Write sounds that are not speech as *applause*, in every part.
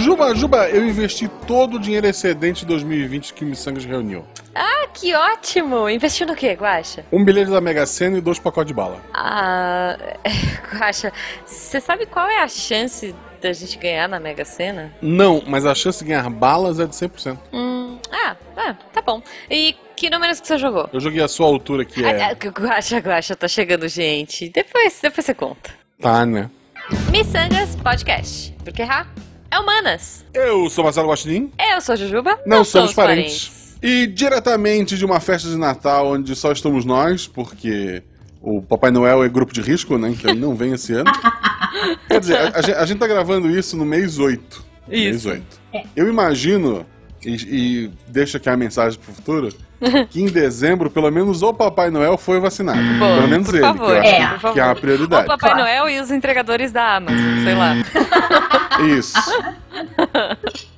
Juba, Juba, eu investi todo o dinheiro excedente de 2020 que o Missangas reuniu. Ah, que ótimo! Investiu no quê, Guaxa? Um bilhete da Mega Sena e dois pacotes de bala. Ah, *laughs* Guaxa, você sabe qual é a chance da gente ganhar na Mega Sena? Não, mas a chance de ganhar balas é de 100%. Hum, ah, ah, tá bom. E que números que você jogou? Eu joguei a sua altura, que é... Ah, ah, Guaxa, Guaxa, tá chegando gente. Depois, depois você conta. Tá, né? Missangas Podcast. Porque errar é humanas. Eu sou Marcelo Guaxinim. Eu sou Jujuba. Não, Não somos, somos parentes. parentes. E diretamente de uma festa de Natal onde só estamos nós, porque o Papai Noel é grupo de risco, né? Então ele não vem esse ano. *laughs* Quer dizer, a, a, gente, a, gente tá gravando isso no mês 8. Isso. Mês 8. É. Eu imagino, e, e deixa aqui a mensagem pro futuro, que em dezembro, pelo menos o Papai Noel foi vacinado. Pelo menos por ele, favor, que, é, que é a prioridade. O Papai claro. Noel e os entregadores da Amazon, sei lá. Isso. *laughs*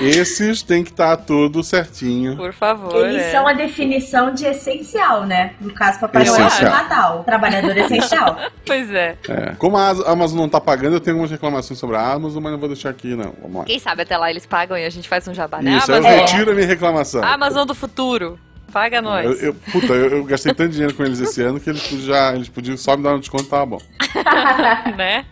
Esses tem que estar tá tudo certinho. Por favor. Eles é. são a definição de essencial, né? No caso, Papai Noel é Natal. Trabalhador *laughs* essencial. pois é. é. Como a Amazon não tá pagando, eu tenho algumas reclamações sobre a Amazon, mas não vou deixar aqui, não. Vamos lá. Quem sabe até lá eles pagam e a gente faz um jabá, né? Isso, Amazon... eu retiro a minha reclamação. Amazon do futuro. Paga nós. Eu, eu, puta, eu, eu, gastei tanto dinheiro com eles esse ano que eles já eles podiam só me dar um desconto, tava bom. *laughs* né?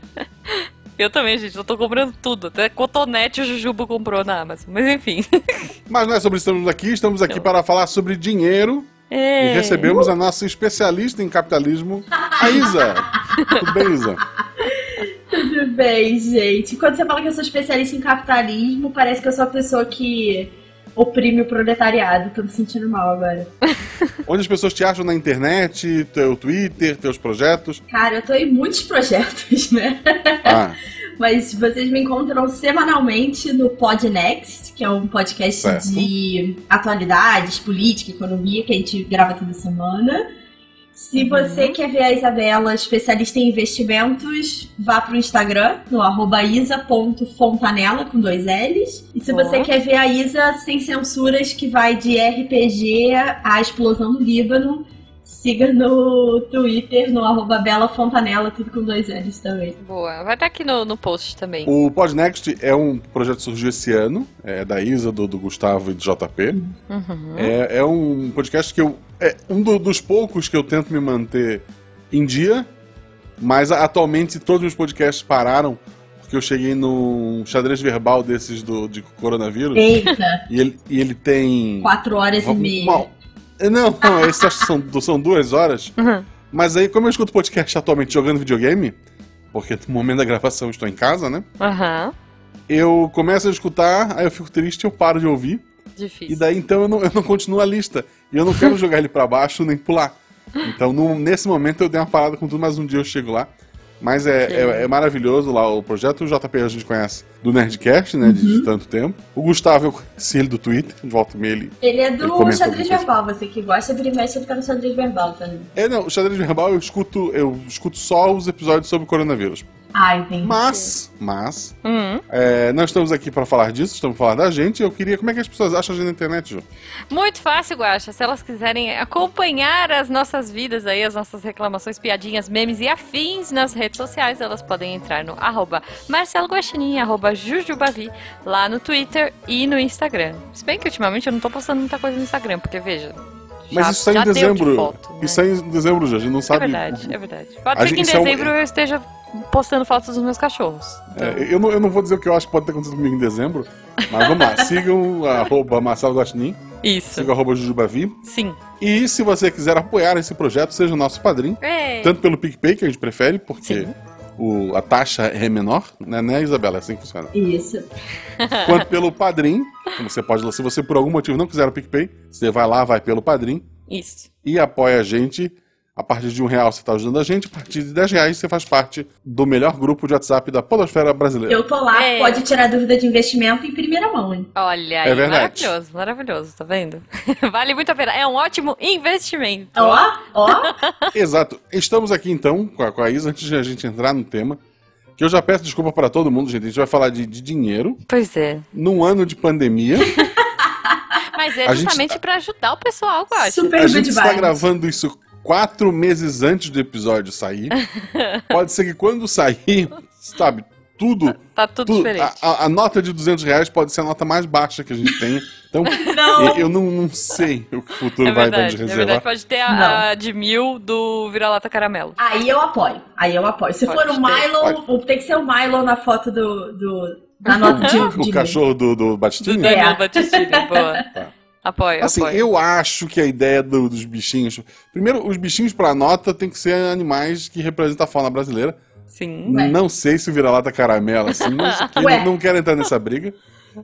Eu também, gente. Eu tô comprando tudo. Até cotonete o Jujubo comprou na Amazon. Mas enfim. *laughs* Mas não é sobre isso que estamos aqui. Estamos aqui não. para falar sobre dinheiro. Ei. E recebemos a nossa especialista em capitalismo, a Isa. Tudo bem, Isa? Tudo bem, gente. Quando você fala que eu sou especialista em capitalismo, parece que eu sou a pessoa que oprime o proletariado. Tô me sentindo mal agora. *laughs* Onde as pessoas te acham na internet, teu Twitter, teus projetos? Cara, eu tô em muitos projetos, né? Ah. *laughs* Mas vocês me encontram semanalmente no Podnext, que é um podcast certo. de atualidades, política, economia, que a gente grava toda semana. Se uhum. você quer ver a Isabela, especialista em investimentos, vá pro Instagram, no arroba isa.fontanela, com dois L's. E se Boa. você quer ver a Isa sem censuras, que vai de RPG à explosão do Líbano, siga no Twitter, no arroba Bela Fontanella, tudo com dois L's também. Boa, vai estar aqui no, no post também. O Podnext é um projeto que surgiu esse ano, é da Isa, do, do Gustavo e do JP. Uhum. É, é um podcast que eu é um do, dos poucos que eu tento me manter em dia, mas atualmente todos os podcasts pararam porque eu cheguei num xadrez verbal desses do, de coronavírus. Eita! E ele, e ele tem. Quatro horas uma, e meia. Uma, não, não, esses são, são duas horas. Uhum. Mas aí, como eu escuto podcast atualmente jogando videogame, porque no momento da gravação eu estou em casa, né? Uhum. Eu começo a escutar, aí eu fico triste, eu paro de ouvir. Difícil. E daí então eu não, eu não continuo a lista. E eu não quero *laughs* jogar ele para baixo nem pular. Então no, nesse momento eu dei uma parada com tudo, mas um dia eu chego lá. Mas é, é, é, maravilhoso lá o projeto. O JP a gente conhece do Nerdcast, né? Uhum. De, tanto tempo. O Gustavo eu conheci ele do Twitter, de volta e ele. Ele é do ele xadrez verbal, você que gosta, de mexe ficar no xadrez verbal também. É, não, o xadrez verbal eu escuto, eu escuto só os episódios sobre o coronavírus. Ah, entendi. Mas, mas, uhum. é, nós estamos aqui para falar disso, estamos falando da gente. Eu queria, como é que as pessoas acham a gente na internet, Ju? Muito fácil, Guaxa. Se elas quiserem acompanhar as nossas vidas aí, as nossas reclamações, piadinhas, memes e afins nas redes sociais, elas podem entrar no arroba Marcelo Guaxinim, arroba Jujubavi, lá no Twitter e no Instagram. Se bem que ultimamente eu não tô postando muita coisa no Instagram, porque veja, mas já, isso sai em dezembro. De foto, né? Isso sai em dezembro já, a gente não sabe. É verdade, é verdade. Pode a ser que em dezembro é um... eu esteja postando fotos dos meus cachorros. Então... É, eu, não, eu não vou dizer o que eu acho que pode ter acontecido comigo em dezembro, mas vamos lá. *laughs* Sigam arroba Marcelo Guaxinim. Isso. Sigam arroba Jujubavi. Sim. E se você quiser apoiar esse projeto, seja o nosso padrinho. É. Tanto pelo PicPay, que a gente prefere, porque... O, a taxa é menor, né, né, Isabela? É assim que funciona. Isso. Quanto pelo Padrim, você pode, se você por algum motivo não quiser o PicPay, você vai lá, vai pelo Padrim. Isso. E apoia a gente a partir de um real você está ajudando a gente, a partir de 10 reais você faz parte do melhor grupo de WhatsApp da Podosfera Brasileira. Eu tô lá, é. pode tirar dúvida de investimento em primeira mão, hein? Olha aí, é verdade. maravilhoso, maravilhoso, tá vendo? *laughs* vale muito a pena, é um ótimo investimento. Ó, ó. *laughs* Exato. Estamos aqui então com a, com a Isa, antes de a gente entrar no tema, que eu já peço desculpa para todo mundo, gente, a gente vai falar de, de dinheiro. Pois é. Num ano de pandemia. *laughs* Mas é justamente gente... para ajudar o pessoal, eu acho. Super a gente está gravando isso quatro meses antes do episódio sair. *laughs* Pode ser que quando sair, sabe, tudo. Tá tudo, diferente. A, a, nota de 200 reais pode ser a nota mais baixa que a gente tem. Então, *laughs* não. eu, eu não, não, sei o que o futuro é vai, verdade, vai reservar. É verdade, pode ter a, a, de mil do Vira-Lata Caramelo. Aí eu apoio. Aí eu apoio. Se pode for o Milo, pode. tem que ser o Milo na foto do, do na nota de, *laughs* de O cachorro do, do Batistini? Do Daniel é. Batistini, boa. Tá. Apoio, assim, apoio. eu acho que a ideia do, dos bichinhos. Primeiro, os bichinhos para nota tem que ser animais que representam a fauna brasileira. Sim. Não sei se vira-lata caramelo, assim, mas *laughs* não, não quero entrar nessa briga.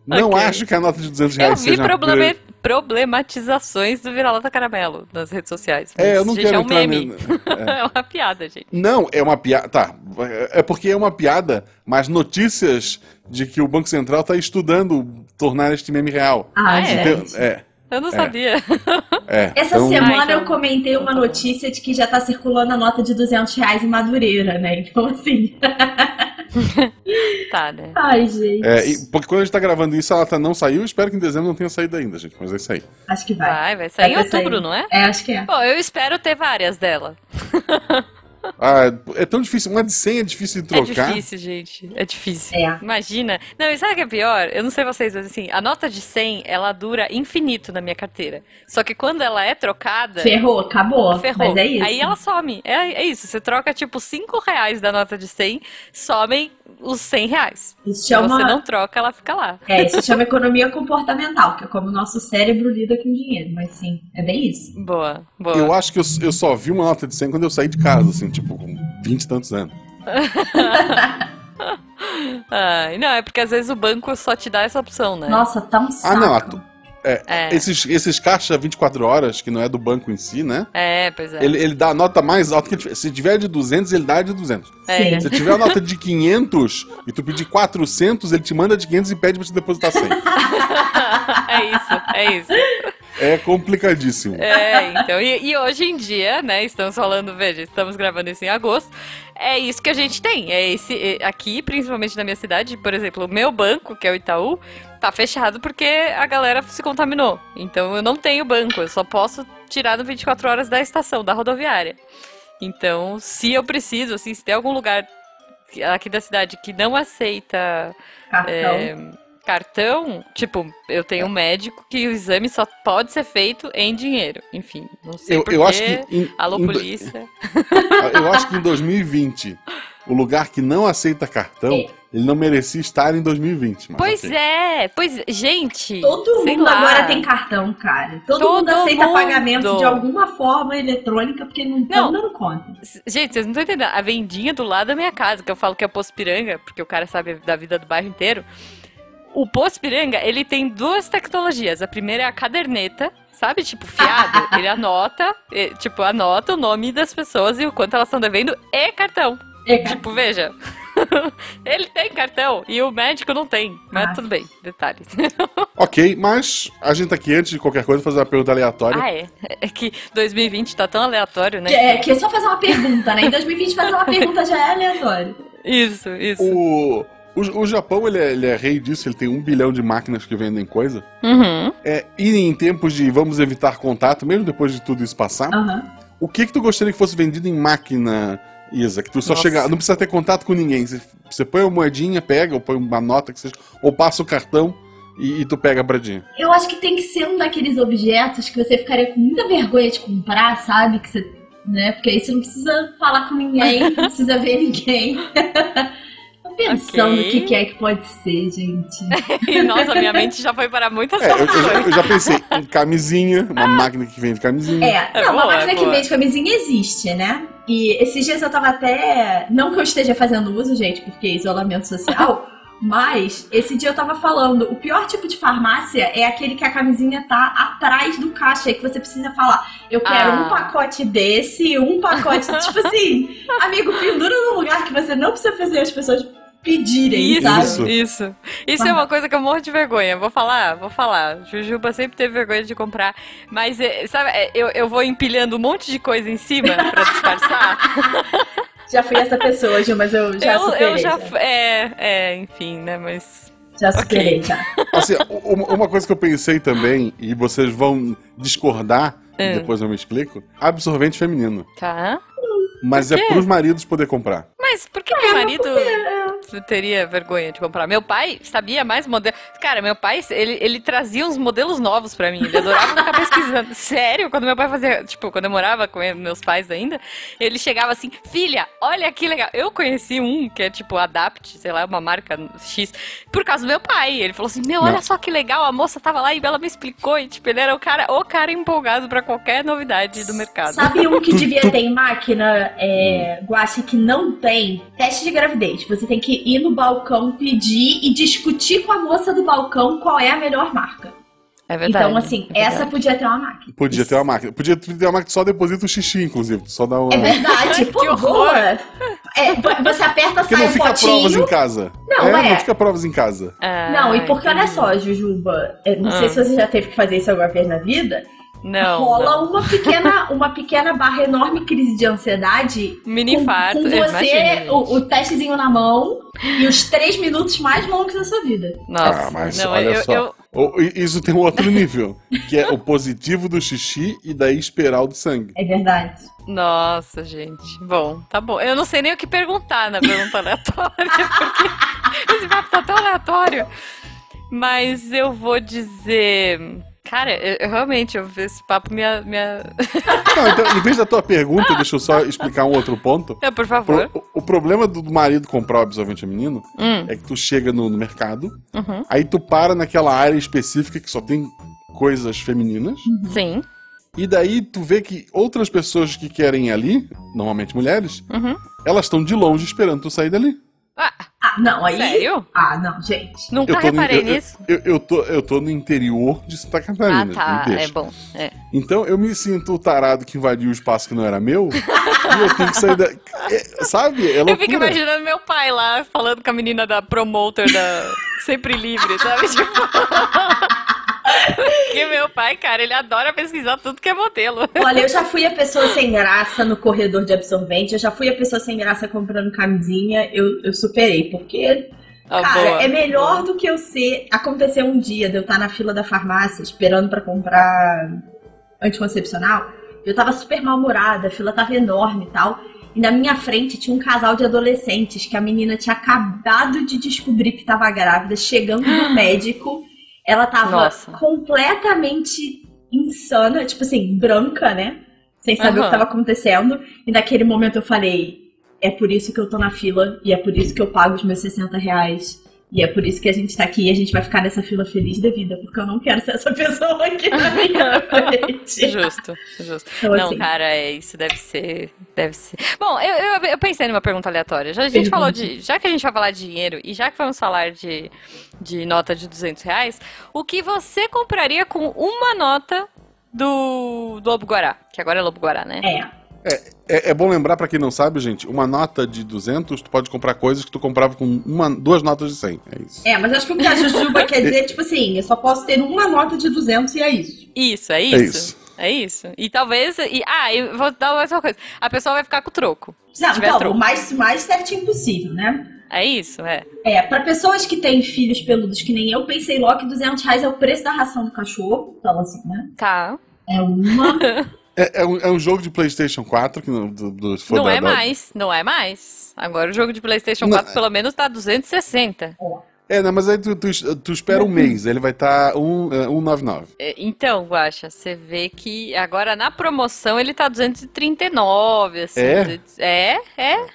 Não okay. acho que a nota de 200 reais seja... Eu vi problema... problematizações do vira-lata caramelo nas redes sociais. É, eu não gente, quero é um meme. *laughs* É. é. uma piada, gente. Não, é uma piada... Tá, é porque é uma piada, mas notícias de que o Banco Central está estudando tornar este meme real. Ah, é? Então, é. Eu não é. sabia. É, Essa então... semana ah, então... eu comentei uma notícia de que já tá circulando a nota de 200 reais em Madureira, né? Então, assim. *laughs* tá, né? Ai, gente. É, porque quando a gente tá gravando isso, ela tá, não saiu. Espero que em dezembro não tenha saído ainda, gente. Mas é isso aí. Acho que vai. Vai, vai sair vai em outubro, sair. não é? É, acho que é. Bom, eu espero ter várias dela. *laughs* Ah, é tão difícil. Uma de 100 é difícil de trocar. É difícil, gente. É difícil. É. Imagina. Não, e sabe o que é pior? Eu não sei vocês, mas assim, a nota de 100, ela dura infinito na minha carteira. Só que quando ela é trocada. Ferrou, acabou. Ferrou. Mas é isso. Aí ela some. É, é isso. Você troca tipo 5 reais da nota de 100, somem os 100 reais. Isso chama... Se você não troca, ela fica lá. É, isso chama economia comportamental, que é como o nosso cérebro lida com dinheiro. Mas sim, é bem isso. Boa, boa. Eu acho que eu, eu só vi uma nota de 100 quando eu saí de casa, assim, tipo, com 20 e tantos anos. *laughs* Ai, não, é porque às vezes o banco só te dá essa opção, né? Nossa, tá um saco. Ah, não, é, é. Esses, esses caixa 24 horas, que não é do banco em si, né? É, pois é. Ele, ele dá a nota mais alta que Se tiver de 200, ele dá de 200. É. Se tiver a nota de 500 e tu pedir 400, ele te manda de 500 e pede pra te depositar 100. *laughs* é isso, é isso. É complicadíssimo. É, então. E, e, hoje em dia, né? Estamos falando, veja, estamos gravando isso em agosto. É isso que a gente tem. É esse é, aqui, principalmente na minha cidade, por exemplo, o meu banco, que é o Itaú, tá fechado porque a galera se contaminou. Então eu não tenho banco, eu só posso tirar no 24 horas da estação, da rodoviária. Então, se eu preciso, assim, se tem algum lugar aqui da cidade que não aceita. Cartão. É, cartão, tipo, eu tenho um médico que o exame só pode ser feito em dinheiro. Enfim, não sei eu, *laughs* eu acho que em, Alô, em, polícia. Eu acho que em 2020, o lugar que não aceita cartão, é. Ele não merecia estar em 2020. pois okay. é, pois, gente. Todo mundo lá. agora tem cartão, cara. Todo, Todo mundo aceita mundo. pagamento de alguma forma eletrônica, porque não estão dando conta. Gente, vocês não estão entendendo. A vendinha do lado da minha casa, que eu falo que é Poço Piranga, porque o cara sabe da vida do bairro inteiro o Poço Piranga, ele tem duas tecnologias. A primeira é a caderneta, sabe? Tipo, fiado. *laughs* ele anota, tipo, anota o nome das pessoas e o quanto elas estão devendo e cartão. E tipo, veja. *laughs* ele tem cartão e o médico não tem. Mas ah. tudo bem, detalhes. *laughs* ok, mas a gente tá aqui, antes de qualquer coisa, fazer uma pergunta aleatória. Ah, é? É que 2020 tá tão aleatório, né? É, que é só fazer uma pergunta, né? Em 2020 fazer uma pergunta já é aleatório. Isso, isso. O... O, o Japão, ele é, ele é, rei disso, ele tem um bilhão de máquinas que vendem coisa. Uhum. É, e em tempos de vamos evitar contato, mesmo depois de tudo isso passar, uhum. o que que tu gostaria que fosse vendido em máquina, Isa? Que tu só chega, não precisa ter contato com ninguém. Você, você põe uma moedinha, pega, ou põe uma nota, que seja, ou passa o cartão e, e tu pega a bradinha. Eu acho que tem que ser um daqueles objetos que você ficaria com muita vergonha de comprar, sabe? Que você, né? Porque aí você não precisa falar com ninguém, *laughs* não precisa ver ninguém. *laughs* pensando okay. o que, é que pode ser, gente. *laughs* Nossa, minha mente já foi para muitas é, eu, eu, eu, já pensei em camisinha, uma máquina que vende camisinha. É, é não, boa, uma máquina é que vende camisinha existe, né? E esses dias eu tava até. Não que eu esteja fazendo uso, gente, porque é isolamento social. *laughs* Mas, esse dia eu tava falando, o pior tipo de farmácia é aquele que a camisinha tá atrás do caixa, que você precisa falar, eu quero ah. um pacote desse, um pacote. tipo assim, *laughs* amigo, pendura num lugar que você não precisa fazer as pessoas pedirem, isso, sabe? Isso, isso. Isso é uma coisa que eu morro de vergonha. Vou falar, vou falar. Jujuba sempre teve vergonha de comprar. Mas, eh, sabe, eh, eu, eu vou empilhando um monte de coisa em cima pra disfarçar. *laughs* já fui essa pessoa, Gil, mas eu já eu, superei. Eu já, já. É, é, enfim, né, mas... Já superei, okay. já. *laughs* Assim, uma coisa que eu pensei também, e vocês vão discordar, é. depois eu me explico, absorvente feminino. Tá. Mas é pros maridos poder comprar. Mas por que, que o marido... teria vergonha de comprar. Meu pai sabia mais modelos. Cara, meu pai, ele, ele trazia uns modelos novos pra mim. Ele adorava ficar *laughs* pesquisando. Sério, quando meu pai fazia. Tipo, quando eu morava com meus pais ainda, ele chegava assim: Filha, olha que legal. Eu conheci um que é tipo Adapt, sei lá, uma marca X, por causa do meu pai. Ele falou assim: Meu, olha só que legal. A moça tava lá e ela me explicou. E, tipo, ele era o cara, o cara empolgado pra qualquer novidade do mercado. Sabe um que *laughs* devia ter em máquina, é, Guache, que não tem? Teste de gravidez. Você tem que ir no balcão, pedir e discutir com a moça do balcão qual é a melhor marca. É verdade. Então, assim, é essa podia ter uma máquina. Podia Isso. ter uma máquina. Podia ter uma máquina que só deposita o xixi, inclusive. Só dá uma. É verdade, *laughs* Que pô, horror. boa. É, você aperta, Porque sai não um fica provas em potinho. casa. Não, é, é. não fica provas em casa. Ah, Não, e porque olha entendi. só, Jujuba, não sei Ah. se você já teve que fazer isso alguma vez na vida. Não. rola não. uma pequena, uma pequena barra enorme crise de ansiedade. Mini com, infarto. com você, o, o testezinho na mão e os três minutos mais longos da sua vida. Nossa, ah, mas não, olha eu, só. eu- O- Isso tem um outro nível, que é o positivo do xixi e da espiral do sangue. É verdade. Nossa, gente. Bom, tá bom. Eu não sei nem o que perguntar na pergunta aleatória, *laughs* porque esse papo tá tão aleatório. Mas eu vou dizer. Cara, eu, eu realmente, eu, esse papo me. *laughs* Não, então, em vez da tua pergunta, deixa eu só explicar um outro ponto. É, por favor. Pro- o, o problema do marido comprar o absorvente feminino Hum, é que tu chega no, no mercado, uhum. aí tu para naquela área específica que só tem coisas femininas, Sim. e daí tu vê que outras pessoas que querem ir ali, normalmente mulheres, Uhum. elas estão de longe esperando tu sair dali. Ah, Ah, não, aí. sério? Ah, não, gente. Nunca Eu tô, no, reparei eu, eu- nisso. eu, eu tô, eu tô no interior de Santa Ah, Catarina. tá. me É bom. É. Então eu me sinto o tarado que invadiu o espaço que não era meu e eu tenho que sair da. é, sabe? É Eu fico imaginando meu pai lá falando com a menina da promoter da Sempre Livre, sabe? *laughs* Tipo. Porque meu pai, cara, ele adora pesquisar tudo que é modelo. Olha, eu já fui a pessoa sem graça no corredor de absorvente, eu já fui a pessoa sem graça comprando camisinha, eu, eu superei, porque, Ah, cara, boa. é melhor do que eu ser. Aconteceu um dia de eu estar na fila da farmácia esperando pra comprar anticoncepcional, eu tava super mal-humorada, a fila tava enorme e tal. E na minha frente tinha um casal de adolescentes que a menina tinha acabado de descobrir que tava grávida, chegando no *gasps* médico. Ela tava Nossa. completamente insana, tipo assim, branca, né? Sem saber o Aham. que tava acontecendo. E naquele momento eu falei: é por isso que eu tô na fila, e é por isso que eu pago os meus 60 reais. E é por isso que a gente tá aqui e a gente vai ficar nessa fila feliz da vida, porque eu não quero ser essa *laughs* pessoa aqui na minha frente. Justo, justo. Então, Não, assim, cara, é isso deve ser, deve ser. Bom, eu, eu, eu pensei numa pergunta aleatória. Já a gente Pergunte. falou de, já que a gente vai falar de dinheiro e já que vamos falar de, de nota de 200 reais, o que você compraria com uma nota do, do Lobo Guará? Que agora é Lobo Guará, né? É. É, é bom lembrar pra quem não sabe, gente, uma nota de 200, tu pode comprar coisas que tu comprava com uma, duas notas de 100. É isso. É, mas acho que o que a Jujuba quer dizer é tipo assim: eu só posso ter uma nota de 200 e é isso. Isso, é isso. É isso. É isso. E talvez. E, ah, eu vou dar mais uma coisa. A pessoa vai ficar com o troco. Não, então, troco. o mais, mais certinho possível, né? É isso, é. É, pra pessoas que têm filhos peludos que nem eu, pensei logo que 200 reais é o preço da ração do cachorro. Então, assim, né? Tá. É uma. *laughs* É, é um, é um jogo de PlayStation 4 que não, do, do, Não da- é da- mais, não é mais. Agora o jogo de PlayStation Não, 4 pelo menos tá 260. É, não, mas aí tu, tu, tu espera um mês, ele vai estar um, é, 199. É, Então, Guaxa, você vê que agora na promoção ele tá 239, assim. É? É, é.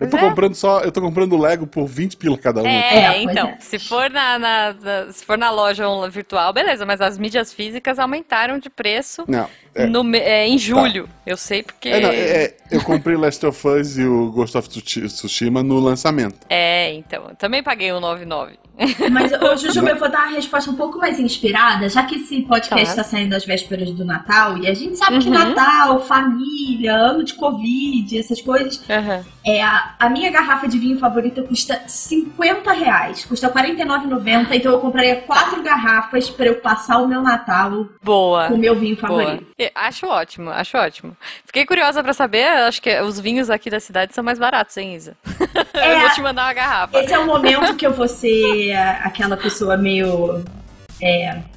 Eu tô é. comprando só, eu tô comprando Lego por 20 pila cada um. É, É, então, é. se for na, na- na- se for na loja virtual, beleza, mas as mídias físicas aumentaram de preço Não, é. no me- é, em julho. Eu sei porque. É, não, é, é, eu comprei Last of Us e o Ghost of Tsushi- Tsushima no lançamento. É, então. eu Também paguei o 99. *laughs* Mas, ô, Jujuba, eu vou dar uma resposta um pouco mais inspirada, já que esse podcast Tá. está saindo às vésperas do Natal, e a gente sabe que Uhum. Natal, família, ano de Covid, essas coisas. Aham. É, a, a minha garrafa de vinho favorita custa 50 reais, custa R$ 49,90, então eu compraria quatro garrafas para eu passar o meu Natal Boa. com o meu vinho Boa. favorito. Eu Acho ótimo, acho ótimo. Fiquei curiosa pra saber, acho que os vinhos aqui da cidade são mais baratos, hein, Isa? *laughs* É, eu vou te mandar uma garrafa. Esse é o momento que eu vou ser aquela pessoa meio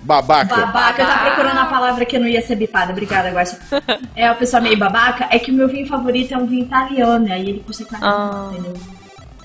Babaca. babaca. Eu tava procurando a palavra que não ia ser bipada. Obrigada, Guaxa. É a pessoa meio babaca. É que o meu vinho favorito é um vinho italiano. Aí ele custa 40, Ah. entendeu?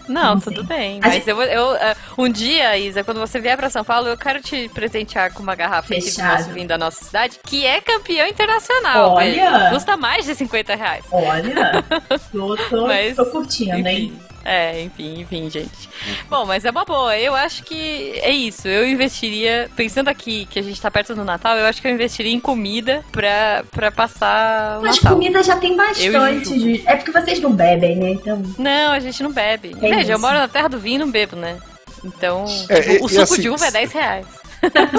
Não, Não tudo bem. Mas gente- eu, eu, eh, um dia, Isa, quando você vier pra São Paulo, eu quero te presentear com uma garrafa Fechado. nosso vinho da nossa cidade, que é campeão internacional. Olha! velho. Custa mais de 50 reais. Olha, *laughs* tô, tô, Mas, tô curtindo, hein? É, enfim, enfim, gente. Bom, mas é uma boa. Eu acho que é isso. Eu investiria, pensando aqui que a gente tá perto do Natal, eu acho que eu investiria em comida pra, pra passar o Mas Natal. comida já tem Eu bastante. gente. É porque vocês não bebem, né? Então. Não, a gente não bebe. É Veja, eu isso. moro na terra do vinho e não bebo, né? Então, É, o e suco assim, de uva é 10 reais.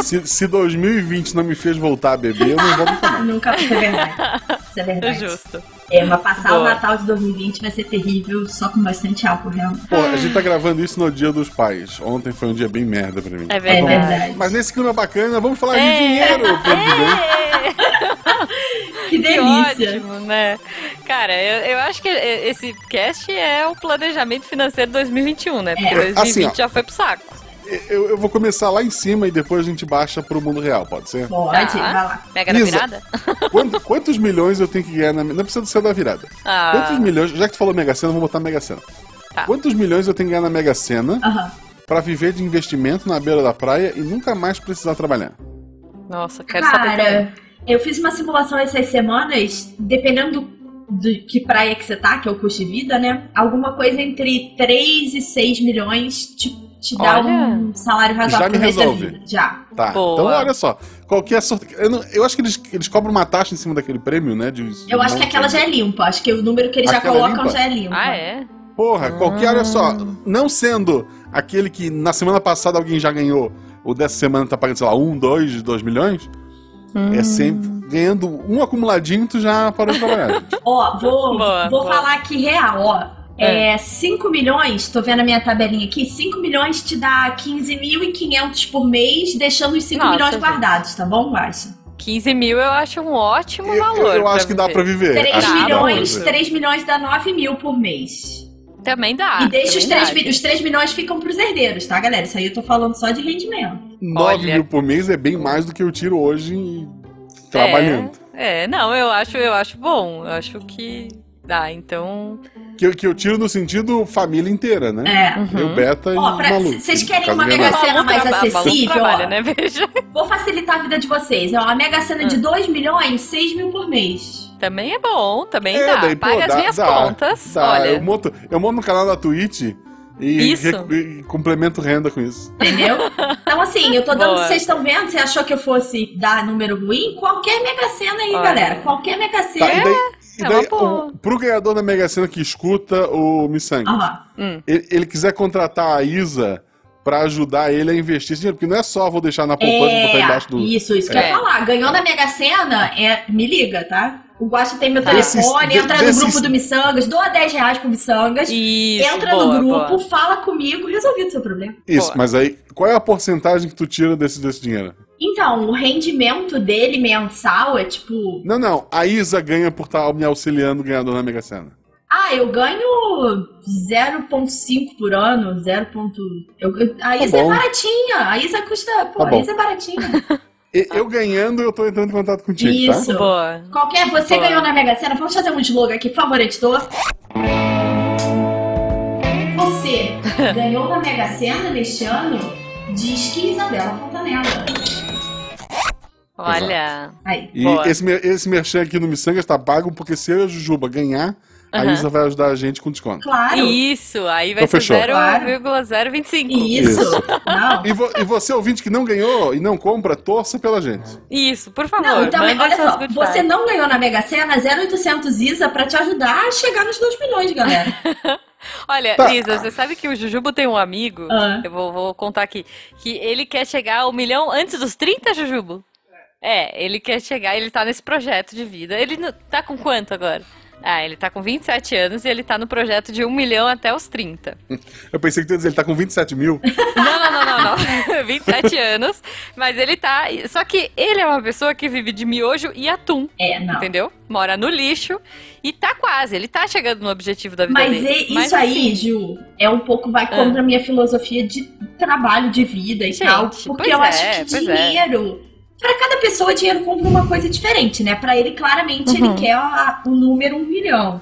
Se, se 2020 não me fez voltar a beber, eu não vou nunca mais. *laughs* Nunca isso é verdade. Isso é *laughs* É verdade. justo. É, mas passar o. Natal de 2020 vai ser terrível, só com bastante álcool, realmente. Pô, a gente tá gravando isso no dia dos pais. Ontem foi um dia bem merda pra mim. É É Mas vamos- verdade. Mas nesse clima bacana, vamos falar de É. dinheiro. *laughs* Que Que delícia. ótimo, né? Cara, eu, eu acho que esse cast é o planejamento financeiro 2021, né? Porque É. 2020 Assim, ó. já foi pro saco. Eu, eu vou começar lá em cima e depois a gente baixa pro mundo real, pode ser? Pode, Tá. vai lá. Mega na virada? *laughs* Quanto- quantos milhões eu tenho que ganhar na. Não precisa ser da virada. Ah, Quantos milhões. Já que tu falou Mega Sena, vamos botar Mega Sena. Tá. Quantos milhões eu tenho que ganhar na Mega Sena Aham. pra viver de investimento na beira da praia e nunca mais precisar trabalhar? nossa, quero saber também. Cara, eu fiz uma simulação essas semanas, dependendo do, do que praia que você tá, que é o custo de vida, né? Alguma coisa entre 3 e 6 milhões te, te dá Olha. um salário razoável Já me resolve. vida. Já. Tá. Boa. Então olha só. Qualquer sorte. Eu, não- eu acho que eles, eles cobram uma taxa em cima daquele prêmio, né? de- Eu acho que aquela já é limpa. Acho que o número que eles já Aquela é colocam limpa? já é limpa. Ah, é? Porra, qualquer, olha só, não sendo aquele que na semana passada alguém já ganhou, ou dessa semana tá pagando, sei lá, um, dois, dois milhões, Hum. é sempre ganhando um acumuladinho, tu já parou de trabalhar. Ó, vou, Boa, vou boa. falar aqui real, ó. É, 5 milhões, tô vendo a minha tabelinha aqui, 5 milhões te dá 15.500 por mês, deixando os 5 Nossa, milhões gente. guardados, tá bom, Baixa? 15 mil eu acho um ótimo Eu, valor. eu acho que dá pra viver. 3 Acho dá milhões, viver. 3 milhões dá 9 mil por mês. Também dá. e deixa os também 3, dá. os 3 milhões ficam pros herdeiros, tá, galera? Isso aí eu tô falando só de rendimento. 9 Olha. mil por mês é bem mais do que eu tiro hoje trabalhando. É, é, não, eu acho, eu acho bom. Eu acho que dá, então. Que, eu- que eu tiro no sentido família inteira, né? É. Uhum. Eu, Beta Ó, e pra- Malu. vocês querem uma mega cena mais acessível, trabalha, ó. né? *laughs* Veja. Vou facilitar a vida de vocês. Ó, a Mega Sena Hum. de 2 milhões, 6 mil por mês. Também é bom, também É, dá. daí, pô, Paga as dá- minhas dá, contas. Dá. Olha. Eu, monto, eu monto no canal da Twitch e, e complemento renda com isso. Entendeu? Então, assim, eu tô dando. Boa. Vocês estão vendo? Você achou que eu fosse dar número ruim? Qualquer Mega Sena aí, Olha. galera. Qualquer Mega Tá, Sena. E daí, é daí, uma boa. o- pro ganhador da Mega Sena que escuta o Missangue, Aham. Hum. ele, ele quiser contratar a Isa pra ajudar ele a investir esse dinheiro, porque não é só vou deixar na poupança e botar É, embaixo do. isso, isso que É. eu ia falar. Ganhou na Mega Sena, é, me liga, tá? O Guacha tem meu Desses- telefone, de- entra desses- no grupo do Missangas, doa 10 reais pro Missangas, Isso. entra boa, no grupo, boa. fala comigo, resolvido o seu problema. Isso, Boa. mas aí, qual é a porcentagem que tu tira desse, desse dinheiro? Então, o rendimento dele mensal é tipo. Não, não, a Isa ganha por estar me auxiliando ganhador na Mega Sena. Ah, eu ganho 0,5 por ano, 0. Eu, eu- a Isa é bom. baratinha, a Isa custa. Pô, Tá a. Isa é baratinha. *laughs* Eu ganhando, eu tô entrando em contato contigo, Isso. Boa. Qualquer. Você Boa. ganhou na Mega Sena, vamos fazer um slogan aqui, por favor, editor. Você *laughs* ganhou na Mega Sena neste ano? Diz que Isabela Fontanella. Olha. Aí. E Boa. esse, esse merchan aqui no Missangas tá pago, porque se eu e a Jujuba ganhar, a Aham. Isa vai ajudar a gente com desconto. Claro. Isso, aí vai Então ser fechou. 0,025. Isso. Isso. Não. E, vo- e você, ouvinte que não ganhou e não compra, torça pela gente. Isso, por favor. Não, e manda olha só, você não ganhou na Mega Sena 0800 Isa pra te ajudar a chegar nos 2 milhões, galera. *laughs* Olha, Tá. Isa, você sabe que o Jujubo tem um amigo, Ah. eu vou, vou contar aqui, que ele quer chegar ao milhão antes dos 30, Jujubo? É, ele quer chegar, ele tá nesse projeto de vida. Ele não- tá com quanto agora? Ah, ele tá com 27 anos e ele tá no projeto de 1 milhão até os 30. *laughs* Eu pensei que tu ia dizer, ele tá com 27 mil. *laughs* Não, não, não, não, não. *laughs* 27 anos, mas ele tá. Só que ele é uma pessoa que vive de miojo e atum, É, não. entendeu? Mora no lixo e tá quase, ele tá chegando no objetivo da vida Mas dele. é- Mas, isso aí, assim, Ju, é um pouco vai Ah. contra a minha filosofia de trabalho, de vida e Gente, tal. Porque pois eu é, acho que é. dinheiro. Pra cada pessoa, dinheiro compra uma coisa diferente, né? Pra ele, claramente, Uhum. ele quer a- o número um milhão.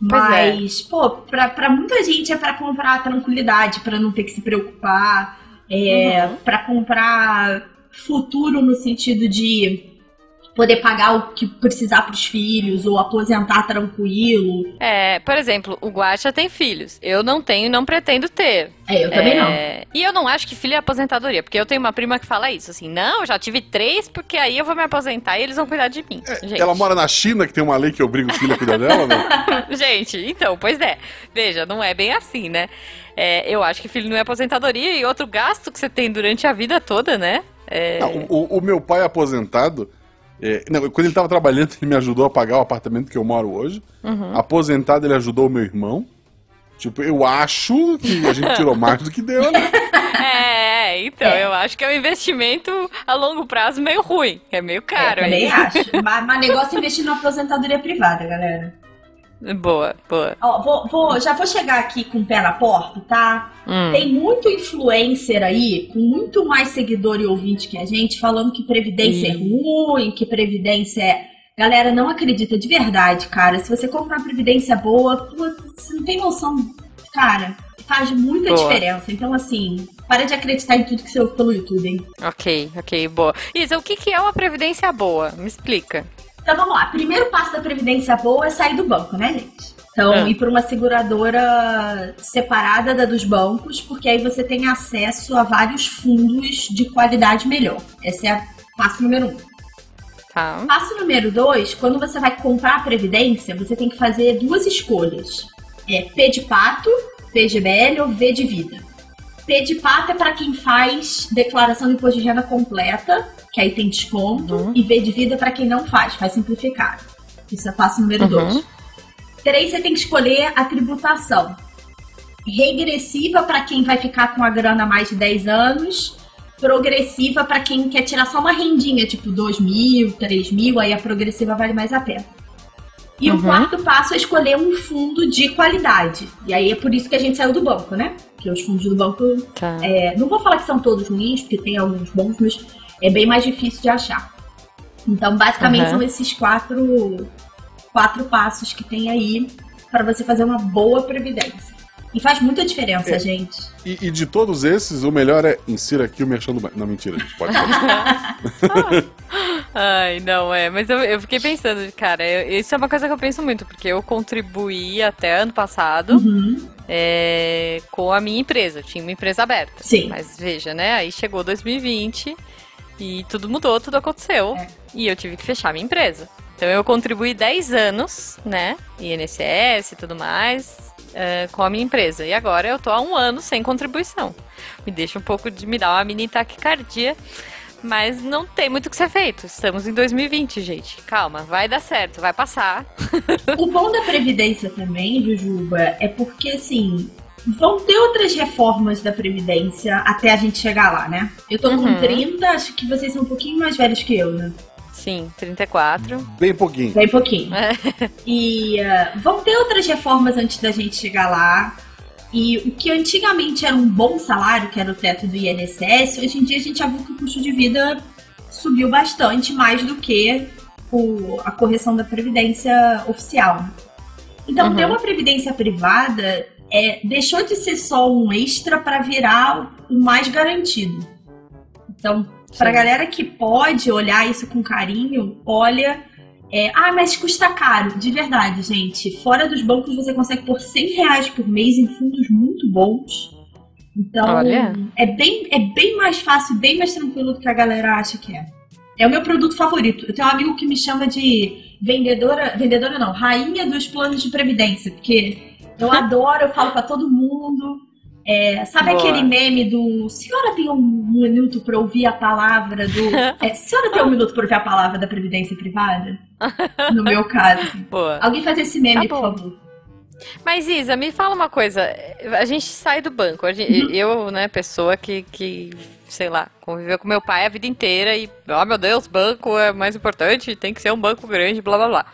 Mas, é. pô, pra, pra muita gente é para comprar tranquilidade, para não ter que se preocupar, é, uhum. para comprar futuro no sentido de poder pagar o que precisar para os filhos ou aposentar tranquilo. É, por exemplo, o Guaxa tem filhos. Eu não tenho e não pretendo ter. É, eu também é... não. E eu não acho que filho é aposentadoria, porque eu tenho uma prima que fala isso, assim, não, eu já tive três, porque aí eu vou me aposentar e eles vão cuidar de mim. É, ela mora na China, que tem uma lei que obriga o filho a cuidar dela, né? *laughs* gente, então, pois é. Veja, não é bem assim, né? É, eu acho que filho não é aposentadoria e outro gasto que você tem durante a vida toda, né? É... Não, o, o meu pai é aposentado, é, não, quando ele estava trabalhando, *laughs* ele me ajudou a pagar o apartamento que eu moro hoje. Uhum. Aposentado, ele ajudou o meu irmão. Tipo, eu acho que a gente tirou mais do que deu, né? *laughs* É, então, é. eu acho que é um investimento a longo prazo meio ruim. É meio caro. Eu também acho. *laughs* mas, mas negócio é investir na aposentadoria privada, galera. Boa, boa. Ó, vou, vou, já vou chegar aqui com o pé na porta, tá? Hum. Tem muito influencer aí, com muito mais seguidor e ouvinte que a gente, falando que Previdência hum. é ruim, que Previdência é. Galera, não acredita de verdade, cara. Se você comprar uma Previdência boa, você não tem noção. Cara, faz muita boa. diferença. Então, assim, para de acreditar em tudo que você ouve pelo YouTube, hein? Ok, ok, boa. Isa, o que, que é uma Previdência boa? Me explica. Então vamos lá. Primeiro passo da previdência boa é sair do banco, né, gente? Então, é. ir para uma seguradora separada da dos bancos, porque aí você tem acesso a vários fundos de qualidade melhor. Esse é o passo número um. Tá. Passo número dois, quando você vai comprar a previdência, você tem que fazer duas escolhas. É P de pato, PGBL ou V de vida. P de pato é para quem faz declaração de imposto de renda completa que aí tem desconto, uhum. e V de vida para quem não faz, faz simplificado. Isso é passo número 2. Uhum. Três, você tem que escolher a tributação. Regressiva para quem vai ficar com a grana mais de 10 anos, progressiva para quem quer tirar só uma rendinha, tipo 2 mil, 3 mil, aí a progressiva vale mais a pena. E uhum. o quarto passo é escolher um fundo de qualidade. E aí é por isso que a gente saiu do banco, né? Porque os fundos do banco. Tá. É, não vou falar que são todos ruins, porque tem alguns bons, mas é bem mais difícil de achar. Então, basicamente, uhum. são esses quatro, quatro passos que tem aí para você fazer uma boa previdência. E faz muita diferença, é, gente. E, e, de todos esses, o melhor é insira aqui o merchan do Não, mentira, a gente pode *laughs* Ai, não, é. Mas eu, eu fiquei pensando, cara, eu, isso é uma coisa que eu penso muito, porque eu contribuí até ano passado uhum. É, com a minha empresa. Eu tinha uma empresa aberta. Sim. Mas veja, né? Aí chegou 2020 e tudo mudou, tudo aconteceu. É. E eu tive que fechar minha empresa. Então eu contribuí 10 anos, né? INSS e tudo mais, uh, com a minha empresa. E agora eu tô há um ano sem contribuição. Me deixa um pouco de me dar uma mini taquicardia. Mas não tem muito o que ser feito. Estamos em 2020, gente. Calma, vai dar certo, vai passar. *laughs* o bom da Previdência também, Jujuba, é porque, assim, Vão ter outras reformas da Previdência até a gente chegar lá, né? Eu tô uhum. com 30, acho que vocês são um pouquinho mais velhos que eu, né? Sim, 34. Bem pouquinho. Bem pouquinho. É. E uh, vão ter outras reformas antes da gente chegar lá. E o que antigamente era um bom salário, que era o teto do INSS, hoje em dia a gente já viu que o custo de vida subiu bastante, mais do que o, a correção da Previdência oficial. Então, uhum. ter uma Previdência privada é, deixou de ser só um extra para virar o mais garantido. Então, para a galera que pode olhar isso com carinho, olha. É, ah, mas custa caro. De verdade, gente. Fora dos bancos, você consegue por 100 reais por mês em fundos muito bons. Então, olha. é bem, é bem mais fácil, bem mais tranquilo do que a galera acha que é. É o meu produto favorito. Eu tenho um amigo que me chama de vendedora, vendedora não, rainha dos planos de previdência, porque eu adoro, eu falo para todo mundo. É, sabe Boa. aquele meme do senhora tem um minuto para ouvir a palavra do. *laughs* É, senhora tem um minuto para ouvir a palavra da Previdência Privada? *laughs* No meu caso. Boa. Alguém faz esse meme, tá por favor. Mas, Isa, me fala uma coisa. A gente sai do banco. Gente, uhum. Eu, né, pessoa que, que, sei lá, conviveu com meu pai a vida inteira e, oh meu Deus, banco é mais importante, tem que ser um banco grande, blá blá blá.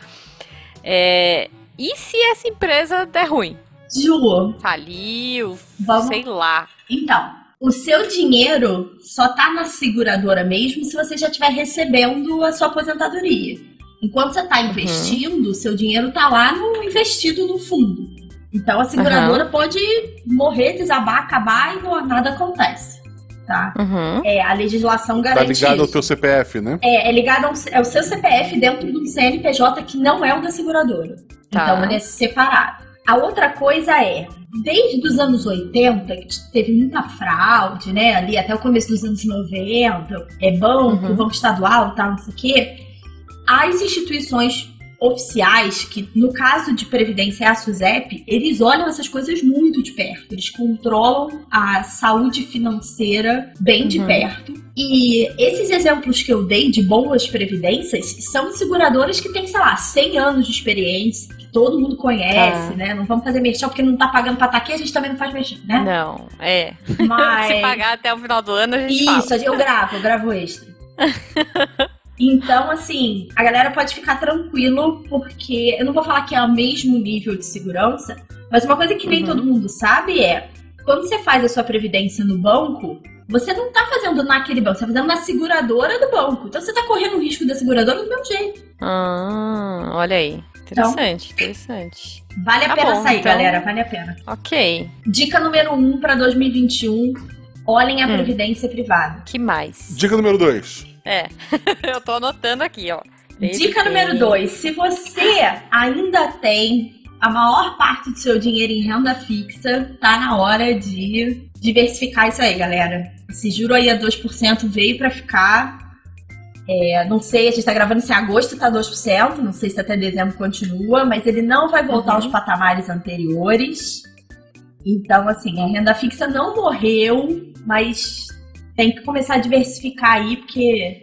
É, e se essa empresa der ruim? Ju. Faliu, Vamos... sei lá. Então, o seu dinheiro só tá na seguradora mesmo se você já estiver recebendo a sua aposentadoria. Enquanto você está investindo, uhum. seu dinheiro está lá no investido no fundo. Então a seguradora uhum. pode morrer, desabar, acabar e não, nada acontece. Tá? Uhum. É, a legislação garante. Tá ligado isso. ao teu CPF, né? É, é ligado ao, é o seu CPF dentro do CNPJ que não é o da seguradora. Tá. Então ele é separado. A outra coisa é, desde os anos 80, que teve muita fraude, né? Ali até o começo dos anos 90, é banco, uhum. banco estadual tal, não sei o quê. As instituições oficiais, que no caso de Previdência é a SUSEP, eles olham essas coisas muito de perto. Eles controlam a saúde financeira bem uhum. de perto. E esses exemplos que eu dei de boas previdências são seguradoras que têm, sei lá, 100 anos de experiência, todo mundo conhece, ah. né? Não vamos fazer merchan porque não tá pagando pra estar tá aqui, a gente também não faz merchan, né? Não, é. *laughs* Mas... Se pagar até o final do ano, a gente Isso, fala. eu gravo, eu gravo extra. *laughs* Então, assim, a galera pode ficar tranquilo, porque eu não vou falar que é o mesmo nível de segurança, mas uma coisa que nem uhum. todo mundo sabe é: quando você faz a sua previdência no banco, você não tá fazendo naquele banco, você tá fazendo na seguradora do banco. Então você tá correndo o risco da seguradora do mesmo jeito. Ah, olha aí. Interessante, então, interessante. Vale a tá pena bom, sair, então... galera, vale a pena. Ok. Dica número 1 um para 2021: olhem a hum. previdência privada. Que mais? Dica número 2. É, *laughs* eu tô anotando aqui, ó. Dica número dois: se você ainda tem a maior parte do seu dinheiro em renda fixa, tá na hora de diversificar isso aí, galera. Esse juro aí a 2% veio para ficar. É, não sei, a gente tá gravando em agosto, tá 2%, não sei se até dezembro continua, mas ele não vai voltar uhum. aos patamares anteriores. Então, assim, a renda fixa não morreu, mas tem que começar a diversificar aí, porque.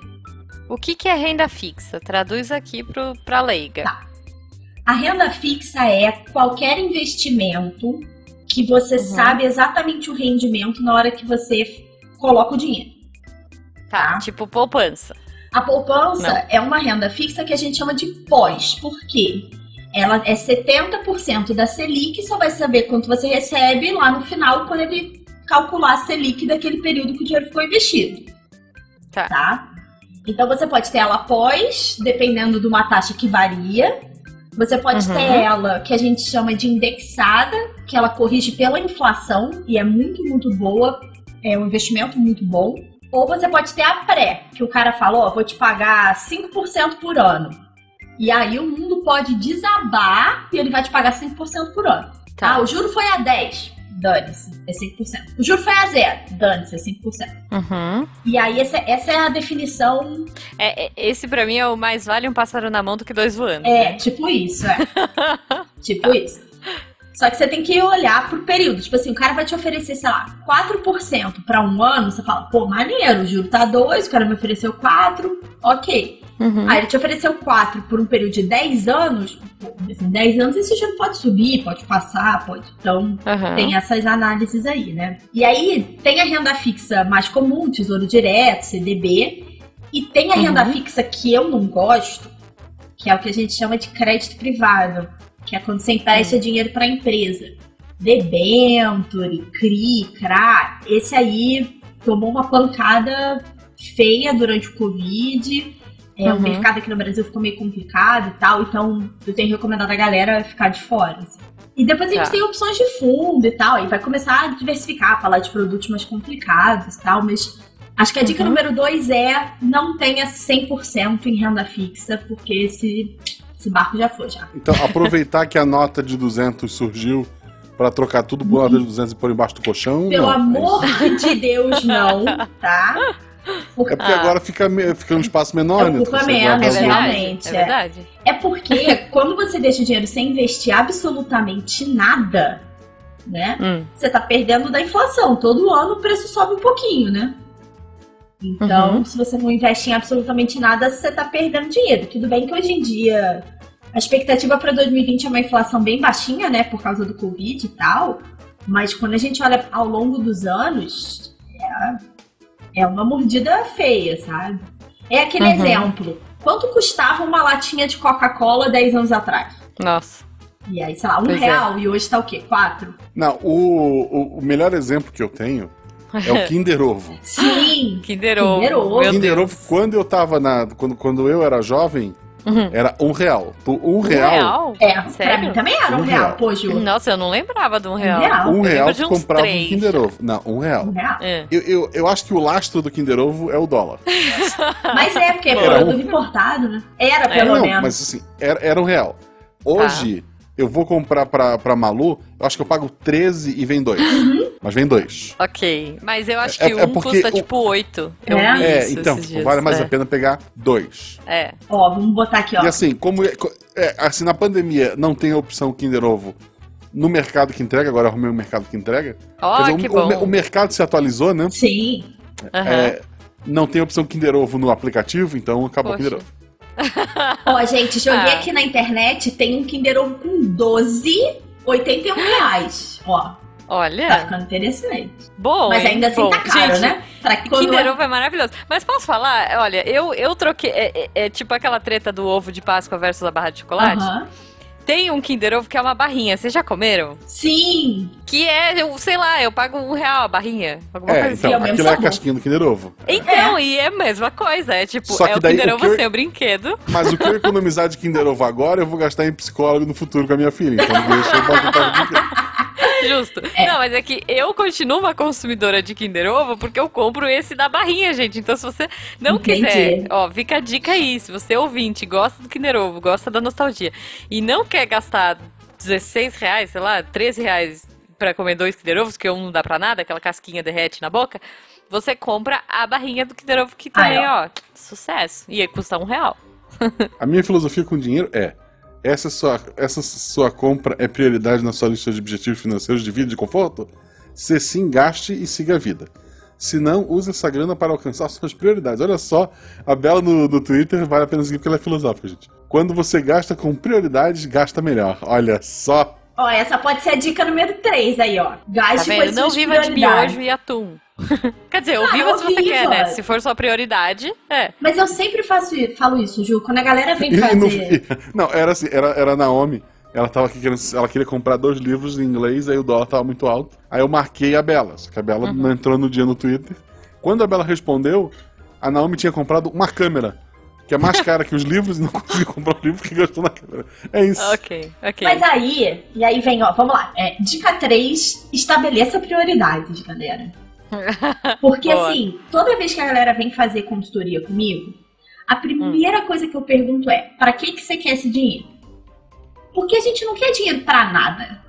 O que, que é renda fixa? Traduz aqui para leiga. Tá. A renda fixa é qualquer investimento que você uhum. sabe exatamente o rendimento na hora que você coloca o dinheiro. Tá, tá? tipo poupança. A poupança Não. é uma renda fixa que a gente chama de pós. Por quê? Ela é 70% da Selic, só vai saber quanto você recebe lá no final, quando ele calcular a Selic daquele período que o dinheiro ficou investido. Tá. tá? Então você pode ter ela após, dependendo de uma taxa que varia. Você pode uhum. ter ela que a gente chama de indexada, que ela corrige pela inflação e é muito, muito boa. É um investimento muito bom. Ou você pode ter a pré, que o cara falou, vou te pagar 5% por ano. E aí o mundo pode desabar e ele vai te pagar 5% por ano. Tá. Ah, o juro foi a 10 dane-se, é 5%. O juro foi a zero, dane-se, é 5%. Uhum. E aí, essa, essa é a definição. É, é, esse para mim é o mais vale um pássaro na mão do que dois voando. É, né? tipo isso, é. *laughs* tipo isso. Só que você tem que olhar pro período. Tipo assim, o cara vai te oferecer, sei lá, 4% para um ano. Você fala, pô, maneiro, o juro tá 2, o cara me ofereceu 4, ok. Uhum. Aí ele te ofereceu 4 por um período de 10 anos. Assim, 10 anos esse juro pode subir, pode passar, pode. Então, uhum. tem essas análises aí, né? E aí tem a renda fixa mais comum, Tesouro Direto, CDB. E tem a uhum. renda fixa que eu não gosto, que é o que a gente chama de crédito privado, que é quando você empresta uhum. dinheiro para a empresa. Debenture, CRI, CRA, esse aí tomou uma pancada feia durante o Covid é, uhum. O mercado aqui no Brasil ficou meio complicado e tal, então eu tenho recomendado a galera ficar de fora. Assim. E depois a gente tá. tem opções de fundo e tal, e vai começar a diversificar, falar de produtos mais complicados e tal, mas acho que a dica uhum. número dois é não tenha 100% em renda fixa, porque esse, esse barco já foi já. Então, aproveitar que a nota de 200 surgiu para trocar tudo por nota de 200 e pôr embaixo do colchão? Pelo não, amor é de Deus, não, tá? É porque ah. agora fica, fica um espaço menor, né? Ocupa menos, realmente. É verdade. É, é porque quando você deixa o dinheiro sem investir absolutamente nada, né? Hum. Você tá perdendo da inflação. Todo ano o preço sobe um pouquinho, né? Então, uhum. se você não investe em absolutamente nada, você tá perdendo dinheiro. Tudo bem que hoje em dia a expectativa para 2020 é uma inflação bem baixinha, né? Por causa do Covid e tal. Mas quando a gente olha ao longo dos anos, é, é uma mordida feia, sabe? É aquele uhum. exemplo. Quanto custava uma latinha de Coca-Cola 10 anos atrás? Nossa. E aí, sei lá, um pois é. real é. e hoje tá o quê? Quatro? Não, o, o, o melhor exemplo que eu tenho é o Kinder Ovo. *laughs* Sim! Kinder Ovo. Kinder Ovo. Kinder Ovo, quando eu tava na. Quando, quando eu era jovem, uhum. era um real. Por um, um real. real? É, Sério? pra mim também era um, um real, real. pô, Ju. Nossa, eu não lembrava de um real. Um real, um real tu comprava três. um Kinder Ovo. Não, um real. Um real. É. Eu, eu, eu, acho que o lastro do Kinder Ovo é o dólar. *laughs* mas é, porque é produto um... importado, né? Era, pelo é, menos. Não, mas assim, era, era um real. Hoje. Tá eu vou comprar pra, pra Malu, eu acho que eu pago 13 e vem dois. Uhum. Mas vem dois. Ok. Mas eu acho é, que é, um custa o... tipo 8. Eu é, é então, vale mais é. a pena pegar dois. É. Ó, vamos botar aqui, ó. E assim, como é, é, assim, na pandemia não tem a opção Kinder Ovo no mercado que entrega, agora arrumei o mercado que entrega. Ó, oh, que o, bom. O, o, mercado se atualizou, né? Sim. É, não tem opção Kinder Ovo no aplicativo, então acabou o Kinder Ovo. *laughs* Ó, gente, joguei ah. aqui na internet, tem um Kinder Ovo com 12, 81 reais. Ó. Olha. Tá ficando interessante. Bom, Mas ainda assim bom. tá caro, gente, né? Pra Kinder Ovo é maravilhoso. Mas posso falar? Olha, eu, eu troquei. É, é, é, tipo aquela treta do ovo de Páscoa versus a barra de chocolate. Uh. Tem um Kinder Ovo que é uma barrinha. Vocês já comeram? Sim! Que é, eu, sei lá, eu pago um real a barrinha. Alguma é, coisa então, assim. aquilo é a casquinha do Kinder Ovo. Então, é. e é a mesma coisa. É tipo, é o Kinder Ovo eu... sem o brinquedo. Mas o que eu economizar de Kinder Ovo agora, eu vou gastar em psicólogo no futuro com a minha filha. Então deixa eu botar o brinquedo. Justo. É. Não, mas é que eu continuo uma consumidora de Kinder Ovo porque eu compro esse da barrinha, gente. Então, se você não Entendi. quiser, ó, fica a dica aí. Se você é ouvinte, gosta do Kinder Ovo, gosta da nostalgia e não quer gastar 16 reais, sei lá, 13 reais pra comer dois Kinder Ovos, que um não dá pra nada, aquela casquinha derrete na boca, você compra a barrinha do Kinder Ovo que também, ó, sucesso. E aí custa um real. a minha filosofia com dinheiro é essa sua, essa sua compra é prioridade na sua lista de objetivos financeiros de vida e de conforto? Se sim, gaste e siga a vida. Se não, use essa grana para alcançar suas prioridades. Olha só, a Bela no, no Twitter vale a pena seguir porque ela é filosófica, gente. Quando você gasta com prioridades, gasta melhor. Olha só. Ó, essa pode ser a dica número 3 aí, ó. Gaste tá com as Não viva de miojo e atum. *laughs* Quer dizer, ou viva se você quer, né? Se for sua prioridade, é. Mas eu sempre faço, falo isso, Ju. Quando a galera vem fazer... *laughs* não, era assim, era, era a Naomi. Ela tava aqui querendo, ela queria comprar dois livros em inglês, aí o dólar tava muito alto. Aí eu marquei a Bela, só que a Bela uhum. não entrou no dia no Twitter. Quando a Bela respondeu, a Naomi tinha comprado uma câmera que é mais *laughs* cara que os livros e não conseguiu comprar o livro que gastou na câmera. É isso. Ok, ok. Mas aí, e aí vem, ó, vamos lá. É, dica 3, estabeleça prioridades, galera. Porque assim, toda vez que a galera vem fazer consultoria comigo, a primeira hum. coisa que eu pergunto é: para que, que você quer esse dinheiro? Porque a gente não quer dinheiro para nada.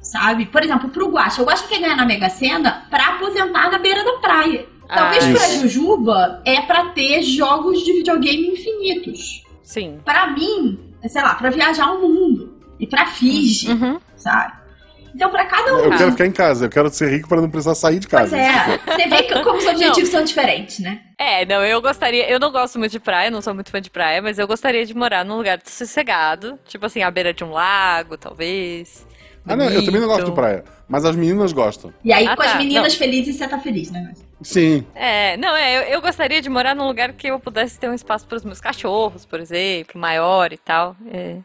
Sabe? Por exemplo, pro Guacha. O Guacha quer ganhar na Mega Sena pra aposentar na beira da praia. Talvez ah, pra Jujuba é para ter jogos de videogame infinitos. Sim. Para mim, é, sei lá, para viajar o mundo. E pra Fiji, uhum. sabe? Então, para cada um. Eu quero ficar em casa, eu quero ser rico para não precisar sair de casa. Pois é. Você vê que, como os objetivos não. são diferentes, né? É, não, eu gostaria. Eu não gosto muito de praia, não sou muito fã de praia, mas eu gostaria de morar num lugar sossegado. Tipo assim, à beira de um lago, talvez. Ah, não, eu também não gosto de praia. Mas as meninas gostam. E aí, ah, com tá, as meninas não. felizes, você tá feliz, né? Sim. É, não, é, eu, eu, gostaria de morar num lugar que eu pudesse ter um espaço para os meus cachorros, por exemplo, maior e tal. É.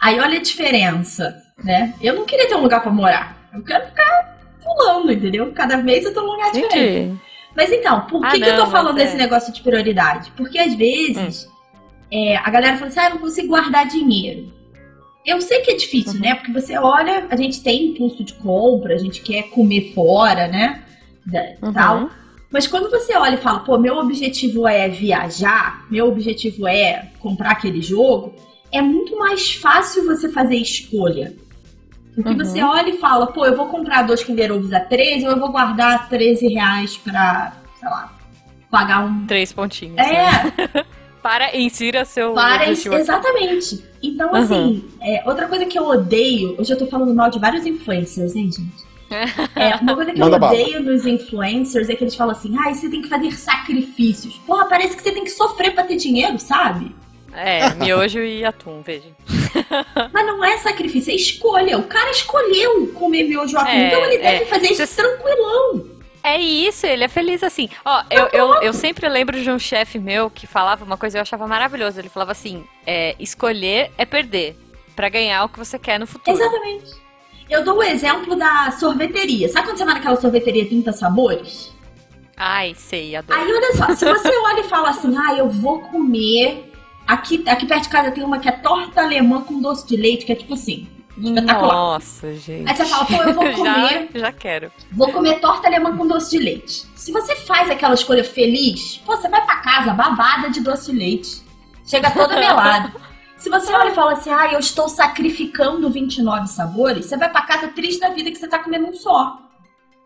Aí olha a diferença, né? Eu não queria ter um lugar para morar. Eu quero ficar pulando, entendeu? Cada vez eu tô num lugar Entendi. diferente. Mas então, por que, ah, que não, eu tô falando desse é. negócio de prioridade? Porque às vezes hum. é, a galera fala assim, ah, eu não consigo guardar dinheiro. Eu sei que é difícil, uhum. né? Porque você olha, a gente tem impulso de compra, a gente quer comer fora, né? Da, uhum. Tal. Mas quando você olha e fala, pô, meu objetivo é viajar, meu objetivo é comprar aquele jogo, é muito mais fácil você fazer escolha. Porque uhum. você olha e fala, pô, eu vou comprar dois Kinder Ovos a 13 ou eu vou guardar 13 reais pra, sei lá, pagar um. Três pontinhos. É. Né? *laughs* Para insira seu. Para exatamente. Então, uhum. assim, é, outra coisa que eu odeio. Hoje eu tô falando mal de vários influencers, hein, gente? *laughs* É, uma coisa que Manda eu odeio bala. nos influencers é que eles falam assim: ah, você tem que fazer sacrifícios. Porra, parece que você tem que sofrer pra ter dinheiro, sabe? É, miojo e atum, veja. *laughs* Mas não é sacrifício, é escolha. O cara escolheu comer miojo e atum, é, então ele deve é. fazer isso Cê... tranquilão. É isso, ele é feliz assim. Ó, eu, eu, eu sempre lembro de um chefe meu que falava uma coisa que eu achava maravilhosa. Ele falava assim: é, escolher é perder, para ganhar o que você quer no futuro. Exatamente. Eu dou o exemplo da sorveteria. Sabe quando você vai naquela sorveteria 30 sabores? Ai, sei, adoro. Aí olha só, se você *laughs* olha e fala assim, ah, eu vou comer Aqui, aqui perto de casa tem uma que é torta alemã com doce de leite, que é tipo assim. Espetacular. Nossa, gente. Aí você fala, pô, eu vou *laughs* comer. já, já quero. Vou comer torta alemã com doce de leite. Se você faz aquela escolha feliz, pô, você vai pra casa babada de doce de leite. Chega toda *laughs* melada. Se você olha e fala assim, ah, eu estou sacrificando 29 sabores, você vai pra casa triste da vida que você tá comendo um só.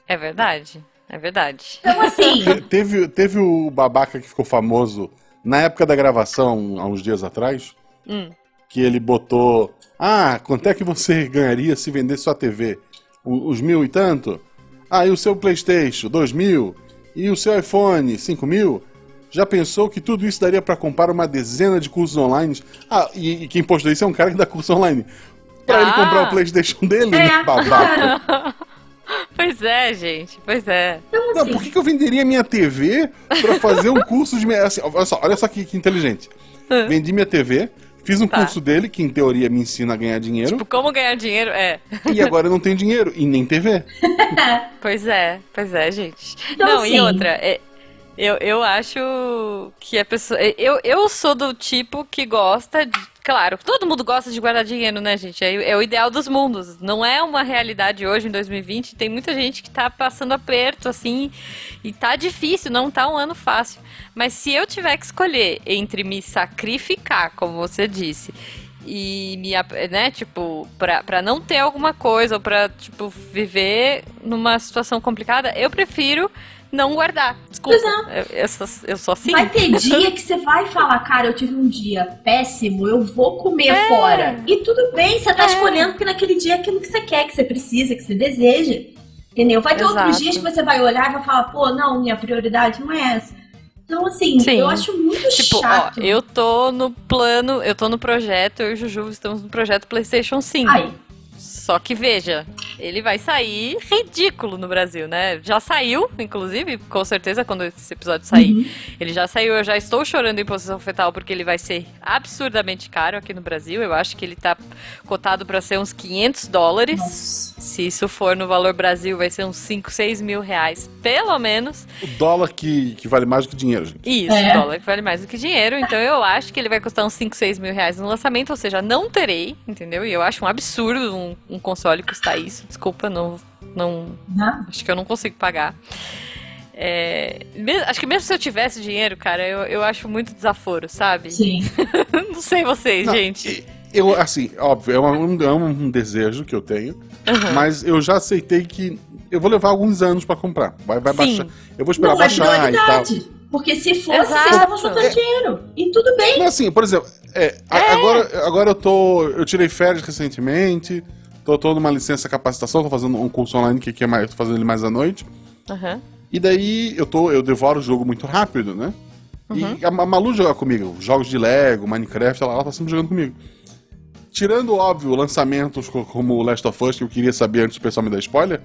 É verdade. É verdade. Então, assim. *laughs* teve, teve o babaca que ficou famoso na época da gravação, há uns dias atrás, Hum. que ele botou. Ah, quanto é que você ganharia se vendesse sua TV? O- Os mil e tanto? Ah, e o seu PlayStation? Dois mil? E o seu iPhone? Cinco mil? Já pensou que tudo isso daria pra comprar uma dezena de cursos online? Ah, e, e quem postou isso é um cara que dá curso online. Pra ele Ah. comprar o PlayStation dele, É, né, babaca? *laughs* *laughs* Pois é, gente. Pois é. Então, Não, assim. por que, que eu venderia minha TV pra fazer um *laughs* curso de. me- Assim, olha só, olha só que, que inteligente. Vendi minha TV, fiz um Tá. curso dele, que em teoria me ensina a ganhar dinheiro, Tipo, como ganhar dinheiro? É. e agora eu não tenho dinheiro, e nem TV. *laughs* Pois é, pois é, gente. Então, não, e assim- outra, é, eu, eu acho que a pessoa. Eu, eu sou do tipo que gosta de. Claro, todo mundo gosta de guardar dinheiro, né, gente? É, é o ideal dos mundos. Não é uma realidade hoje, em 2020. Tem muita gente que tá passando aperto, assim, e tá difícil, não tá um ano fácil. Mas se eu tiver que escolher entre me sacrificar, como você disse, e me, né, tipo, pra, pra não ter alguma coisa ou pra, tipo, viver numa situação complicada, eu prefiro não guardar. Desculpa. Eu, eu eu sou assim. Vai ter dia *laughs* que você vai falar, cara, eu tive um dia péssimo, eu vou comer É. fora. E tudo bem, você tá É. escolhendo porque naquele dia é aquilo que você quer, que você precisa, que você deseja. Entendeu? Vai ter outros Exato. dias que você vai olhar e vai falar, pô, não, minha prioridade não é essa. Então, assim, Sim. eu acho muito Tipo, ó, chato. eu tô no plano, eu tô no projeto, eu e o Juju estamos no projeto PlayStation 5. Aí, Só que veja, ele vai sair ridículo no Brasil, né? Já saiu, inclusive, com certeza, quando esse episódio sair. Uhum. Ele já saiu, eu já estou chorando em posição fetal porque ele vai ser absurdamente caro aqui no Brasil. Eu acho que ele tá cotado para ser uns 500 dólares. nossa. Se isso for no valor Brasil, vai ser uns 5, 6 mil reais, pelo menos. O dólar que, que vale mais do que dinheiro, gente. Isso, É. dólar que vale mais do que dinheiro. Então eu acho que ele vai custar uns 5, 6 mil reais no lançamento, ou seja, não terei, entendeu? E eu acho um absurdo um, um console custar isso. Desculpa, não, não. Acho que eu não consigo pagar. É, me- acho que mesmo se eu tivesse dinheiro, cara, eu, eu acho muito desaforo, sabe? Sim. *laughs* não sei vocês, Não, gente. Eu, assim, óbvio, é um, é um desejo que eu tenho, Uhum. mas eu já aceitei que eu vou levar alguns anos pra comprar. Vai, vai Sim. baixar. Eu vou esperar Não é baixar e tal. Porque se fosse, Exato. vocês estavam juntando dinheiro. E tudo bem. Mas assim, por exemplo, é, a- Agora, agora eu tô. Eu tirei férias recentemente, tô, tô numa licença capacitação, tô fazendo um curso online que, que é mais. tô fazendo ele mais à noite. Uhum. E daí eu tô. Eu devoro o jogo muito rápido, né? E a Ma- Malu joga comigo, jogos de Lego, Minecraft, ela, ela tá sempre jogando comigo. Tirando, óbvio, lançamentos co- como o Last of Us, que eu queria saber antes do pessoal me dar spoiler,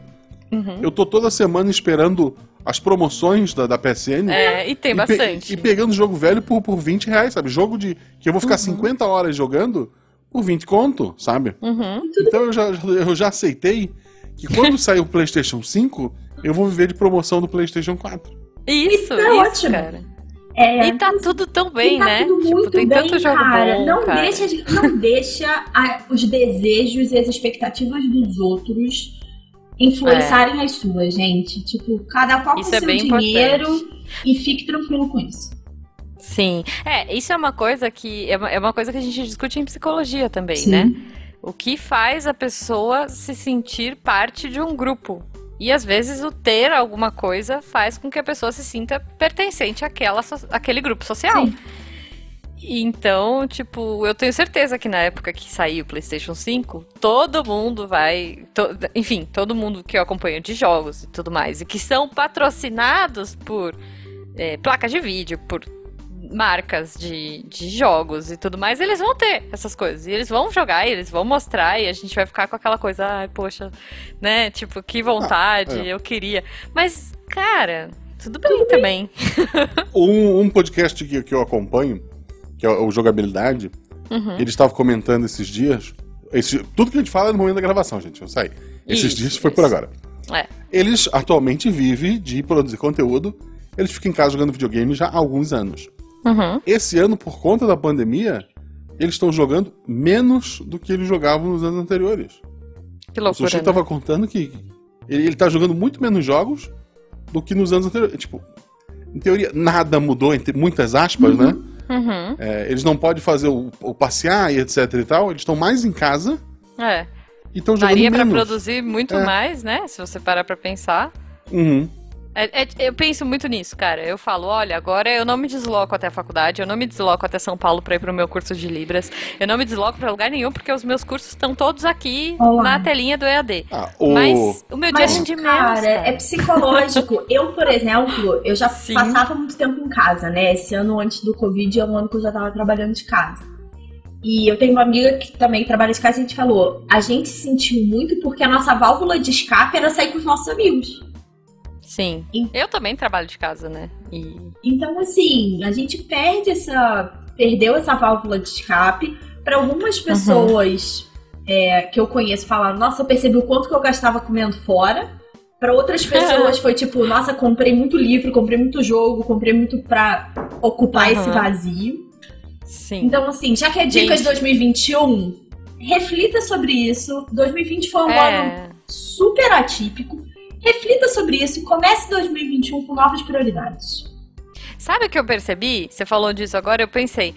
Uhum. eu tô toda semana esperando as promoções da, da PSN. É, e tem e pe- bastante. E pegando jogo velho por, por 20 reais, sabe? Jogo de. que eu vou Uhum. ficar 50 horas jogando por 20 conto, sabe? Uhum. Então eu já, eu já aceitei que quando sair o PlayStation 5, eu vou viver de promoção do PlayStation 4. Isso, Isso é isso, ótimo. cara. É, E tá tudo tão bem, tá né? tudo Tipo, muito tem bem, tanto jogo cara. bom, não cara. deixa, de- não *laughs* deixa a- os desejos e as expectativas dos outros influenciarem as suas, gente. Tipo, cada qual com Isso é seu bem dinheiro importante. e fique tranquilo com isso. Sim. É, isso é uma coisa que é uma, é uma coisa que a gente discute em psicologia também, Sim. né? O que faz a pessoa se sentir parte de um grupo. E às vezes o ter alguma coisa faz com que a pessoa se sinta pertencente àquela, àquele grupo social. Sim. Então, tipo, eu tenho certeza que na época que saiu o PlayStation 5, todo mundo vai. to- enfim, todo mundo que eu acompanho de jogos e tudo mais, e que são patrocinados por é, placas de vídeo, por marcas de, de jogos e tudo mais, eles vão ter essas coisas. E eles vão jogar, e eles vão mostrar, e a gente vai ficar com aquela coisa, ai, poxa, né? Tipo, que vontade, é. eu queria. Mas, cara, tudo bem também. *laughs* Um, um podcast que, que eu acompanho, que é o Jogabilidade, Uhum. ele estava comentando esses dias. esse- tudo que a gente fala é no momento da gravação, gente. Eu saí. Esses Isso, dias foi por isso. agora. É. Eles atualmente vivem de produzir conteúdo. Eles ficam em casa jogando videogame já há alguns anos. Uhum. Esse ano, por conta da pandemia, eles estão jogando menos do que eles jogavam nos anos anteriores. Que O loucura. Sushi né? tava contando que ele, ele tá jogando muito menos jogos do que nos anos anteriores. Tipo, em teoria, nada mudou, entre muitas aspas, né? Uhum. É, eles não podem fazer o, o passear e etc e tal. Eles estão mais em casa É. e estão jogando Daria pra menos. produzir muito É. mais, né? Se você parar pra pensar. Uhum. É- é- eu penso muito nisso, cara. Eu falo, olha, agora eu não me desloco até a faculdade, eu não me desloco até São Paulo pra ir pro meu curso de Libras, eu não me desloco pra lugar nenhum porque os meus cursos estão todos aqui Olá. na telinha do EAD. Ah, o... Mas o meu dia Mas, rende menos, cara, cara. é psicológico. *laughs* Eu, por exemplo, eu já Sim. passava muito tempo em casa, né? Esse ano antes do Covid é um ano que eu já tava trabalhando de casa. E eu tenho uma amiga que também trabalha de casa e a gente falou: a gente sentiu muito porque a nossa válvula de escape era sair com os nossos amigos. Sim. E- Eu também trabalho de casa, né? E Então, assim, a gente perde essa. perdeu essa válvula de escape. Para algumas pessoas é, que eu conheço falaram, nossa, eu percebi o quanto que eu gastava comendo fora. Para outras *laughs* pessoas foi tipo, nossa, comprei muito livro, comprei muito jogo, comprei muito pra ocupar Aham. esse vazio. sim. Então, assim, já que é dicas Gente. 2021, reflita sobre isso. 2020 foi um ano é. super atípico. Reflita sobre isso e comece 2021 com novas prioridades. Sabe o que eu percebi? Você falou disso agora, eu pensei.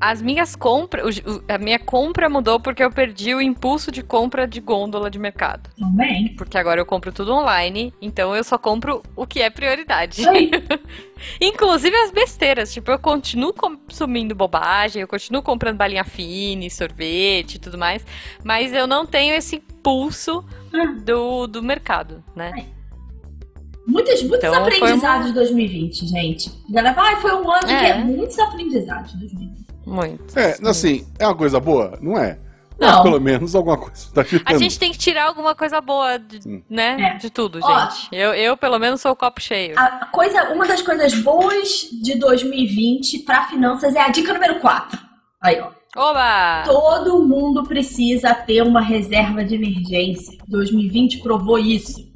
As minhas compras. A minha compra mudou porque eu perdi o impulso de compra de gôndola de mercado. Também. Porque agora eu compro tudo online, então eu só compro o que é prioridade. *laughs* Inclusive as besteiras. Tipo, eu continuo consumindo bobagem, eu continuo comprando balinha fine, sorvete e tudo mais. Mas eu não tenho esse impulso Ah. do, do mercado, né? Muitos, muitos Então, aprendizados de 2020, gente. Galera, ai, foi um ano É. que é muitos aprendizados de 2020. Muito. É, assim, é uma coisa boa? Não é. Mas Não. pelo menos alguma coisa tá A gente tem que tirar alguma coisa boa, de- né? É. De tudo, Ó. gente. Eu, eu, pelo menos, sou o copo cheio. A coisa, uma das coisas boas de 2020 para finanças é a dica número 4. Aí, ó. Oba! Todo mundo precisa ter uma reserva de emergência. 2020 provou isso.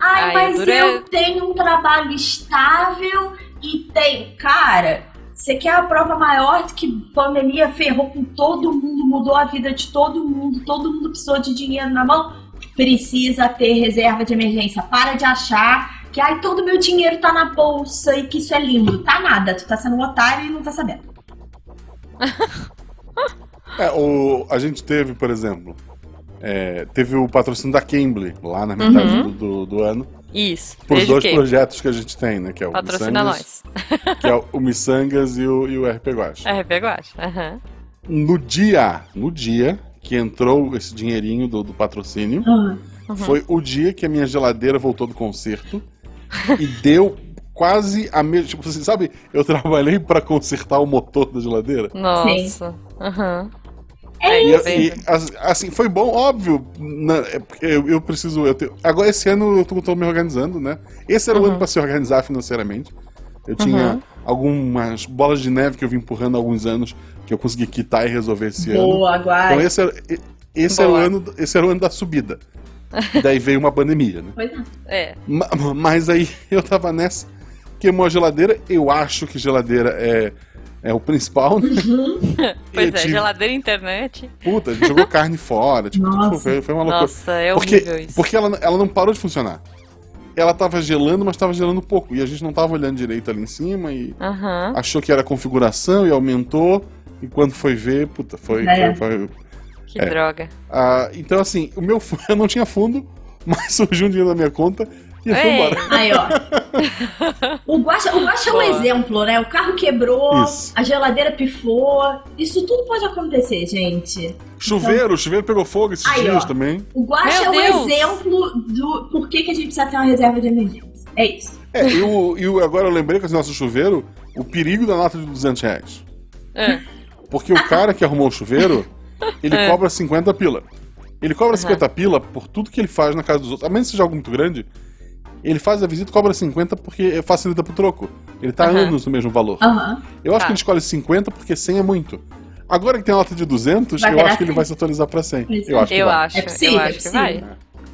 Ai, Ai, mas dura- eu tenho um trabalho estável e tenho. Cara, você quer a prova maior de que pandemia ferrou com todo mundo, mudou a vida de todo mundo, todo mundo precisou de dinheiro na mão? Precisa ter reserva de emergência. Para de achar que ai, todo meu dinheiro tá na bolsa e que isso é lindo. Tá nada, tu tá sendo um otário e não tá sabendo. *laughs* É, o, a gente teve, por exemplo, é, teve o patrocínio da Cambly lá na metade Uhum. do, do- do ano. Isso. Por Desde dois que projetos que a gente tem, né? Que é o patrocina Missangas, nós. *laughs* que é o Missangas e o, e o RP Guacha. RP Guacha. Aham. No dia, no dia que entrou esse dinheirinho do, do patrocínio, Ah, Uhum. foi o dia que a minha geladeira voltou do concerto *laughs* e deu quase a mesma. Tipo assim, sabe? Eu *laughs* trabalhei pra consertar o motor da geladeira. Nossa. Aham. É Aí, E, tá e, assim, foi bom, óbvio. na- é porque eu, eu preciso. Eu tenho- agora, esse ano eu tô, tô me organizando, né? Esse era o Uhum. ano pra se organizar financeiramente. Eu tinha Uhum. algumas bolas de neve que eu vim empurrando há alguns anos que eu consegui quitar e resolver esse ano. boa, Então, Guai. esse era, esse, era o Boa. ano, esse era o ano da subida. E *laughs* daí veio uma pandemia, né? Pois é. É. Ma- Mas aí *laughs* eu tava nessa, queimou a geladeira. Eu acho que geladeira é, é o principal, né? *laughs* Pois Eu é, tive- geladeira e internet. Puta, a gente jogou carne fora. Tipo, Nossa. foi, foi uma loucura. Nossa, é porque horrível isso. porque ela, ela não parou de funcionar. Ela tava gelando, mas tava gelando pouco. E a gente não tava olhando direito ali em cima e Aham. achou que era a configuração e aumentou. E quando foi ver, puta, foi. É. foi- foi- Que É. droga. Ah, então, assim, o meu *laughs* eu não tinha fundo, mas surgiu um dinheiro na minha conta e fui Ei. embora. Aí, ó. *laughs* O Guaxa, o Guaxa é um exemplo, né? O carro quebrou, Isso. a geladeira pifou. Isso tudo pode acontecer, gente. Chuveiro, o chuveiro pegou fogo esses Aí, dias ó. também. O Guaxa é Meu um Deus. exemplo do por que, que a gente precisa ter uma reserva de emergência. É isso. É, e, o, e o- agora eu lembrei com esse nosso chuveiro o perigo da nota de 200 reais. É. Porque o cara que arrumou o chuveiro, *laughs* ele É. cobra 50 pila. Ele cobra Aham. 50 pila por tudo que ele faz na casa dos outros. A menos que seja algo muito grande, ele faz a visita e cobra 50 porque facilita pro troco. Ele tá Aham. anos no mesmo valor. Eu acho Tá. que ele escolhe 50 porque 100 é muito. Agora que tem a nota de 200, Vai eu acho que ele 100. vai se atualizar pra 100. Pois Eu é. acho que Eu vai. acho, É possível, eu é acho que possível. vai.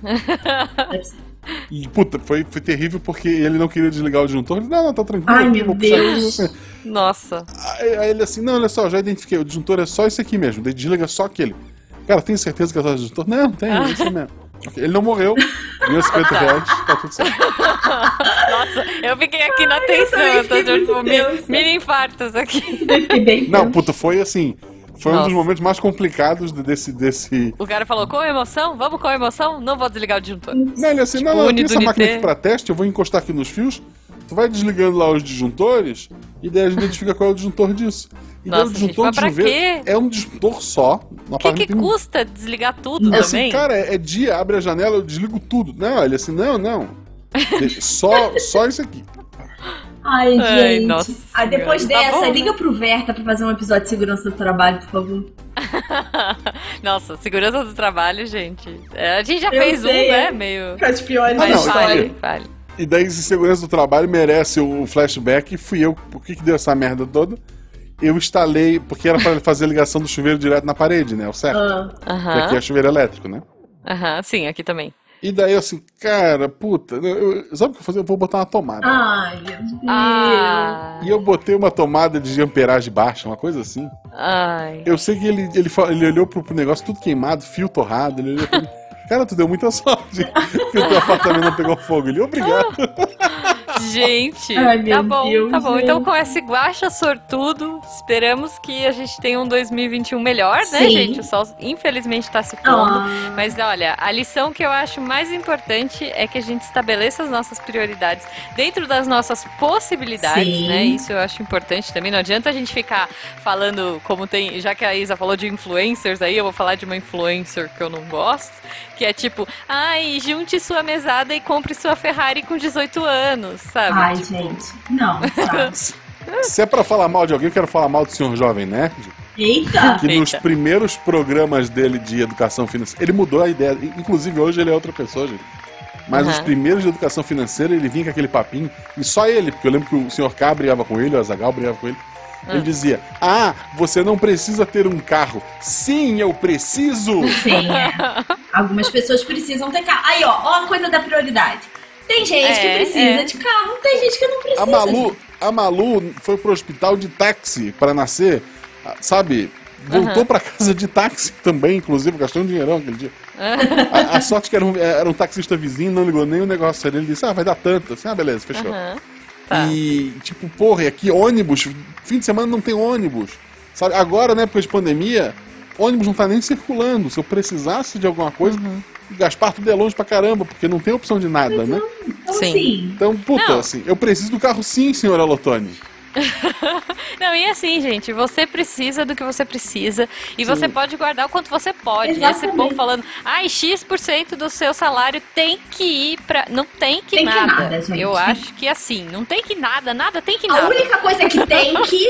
*laughs* É. E, puta, foi, foi terrível porque ele não queria desligar o disjuntor. Ele, não, não, tá tranquilo. Ai, eu meu Deus. isso. *laughs* Nossa. Aí, aí ele assim, não, olha só, já identifiquei, o disjuntor é só esse aqui mesmo, desliga só aquele. Cara, tem certeza que é só o disjuntor? Não, tem, é esse mesmo. Ele não morreu, ganhou 50 reais, tá tudo certo. *laughs* Nossa, eu fiquei aqui na atenção. também Eu tô tipo, mini infartos aqui. Não, puta, foi assim, foi um Nossa. dos momentos mais complicados de- desse, desse... O cara falou, com emoção? Vamos com emoção? Não vou desligar o disjuntor. Não, ele assim, Tipo, não, não, eu tenho essa máquina aqui pra teste, eu vou encostar aqui nos fios, tu vai desligando lá os disjuntores, e daí a gente identifica qual é o disjuntor disso. E daí Nossa, o gente, disjuntor mas pra de chuveiro quê? é um disjuntor só. O que, que custa desligar tudo É assim, também? cara, é, é dia, abre a janela, eu desligo tudo. Não, ele assim, não, não. *laughs* Só, só isso aqui. Ai, Ai, gente. nossa Aí depois senhora. Tá dessa, bom, né? liga pro Verta pra fazer um episódio de segurança do trabalho, por favor. *laughs* Nossa, segurança do trabalho, gente. É, a gente já Eu fez sei, um, né? é. Meio. As piores Ah, Mas não, fale, então- fale. E daí, se segurança do trabalho merece o flashback, fui eu. Por que, que deu essa merda toda? Eu instalei, porque era pra fazer a ligação do chuveiro direto na parede, né? O certo. Ah, Que aqui é chuveiro elétrico, né? Aham, sim, aqui também. E daí, assim, cara, puta, eu, eu- sabe o que eu vou fazer? Eu vou botar uma tomada. ai, meu Deus. Ah. E eu botei uma tomada de amperagem baixa, uma coisa assim. Ai. Eu sei que ele, ele, ele olhou pro, pro negócio tudo queimado, fio torrado, ele olhou pra mim. *laughs* Cara, tu deu muita *laughs* sorte que o teu apartamento não pegou fogo. Ele, obrigado. Gente, Ai, tá bom, Deus, tá bom. gente. Então, com esse guacha sortudo, esperamos que a gente tenha um 2021 melhor, né, Sim. gente? O sol, infelizmente, tá se pondo. Ah, Mas olha, a lição que eu acho mais importante é que a gente estabeleça as nossas prioridades dentro das nossas possibilidades, Sim. né? Isso eu acho importante também. Não adianta a gente ficar falando como tem, já que a Isa falou de influencers aí, eu vou falar de uma influencer que eu não gosto, que é tipo, ai, junte sua mesada e compre sua Ferrari com 18 anos, sabe? Ai, Tipo, gente. Não, sabe? *laughs* Se é pra falar mal de alguém, eu quero falar mal do senhor Jovem Nerd, Eita. que nos Eita. primeiros programas dele de educação financeira, ele mudou a ideia. Inclusive, hoje ele é outra pessoa, gente. Mas Uhum. os primeiros de educação financeira, ele vinha com aquele papinho, e só ele, porque eu lembro que o senhor K brigava com ele, o Azagal brigava com ele. Ele Hum. dizia: Ah, você não precisa ter um carro. Sim, eu preciso! Sim, é. *laughs* Algumas pessoas precisam ter carro. Aí, ó, ó a coisa da prioridade. Tem gente que É, precisa é. de carro, tem gente que não precisa. A Malu, a Malu foi pro hospital de táxi para nascer, sabe? Voltou Aham. pra casa de táxi também, inclusive, gastou um dinheirão aquele dia. *laughs* A, a sorte que era um, era um taxista vizinho, não ligou nem o negócio dele. Ele disse: Ah, vai dar tanto. Assim, ah, beleza, fechou. Aham. Tá. E, tipo, porra, e aqui ônibus, fim de semana não tem ônibus. Sabe? Agora, na época de pandemia, ônibus não tá nem circulando. Se eu precisasse de alguma coisa, Uhum. Gaspar tudo é longe pra caramba, porque não tem opção de nada, né? Então, Sim. sim. Então, puta, Não. assim, eu preciso do carro sim, senhora Lotone. *laughs* Não, e assim, gente, você precisa do que você precisa e Sim. você pode guardar o quanto você pode. E esse Exatamente. povo falando, ai, X% do seu salário tem que ir pra. Não tem que Tem que nada. nada, gente. Eu acho que assim, não tem que nada, nada tem que A nada. única coisa que tem *laughs* que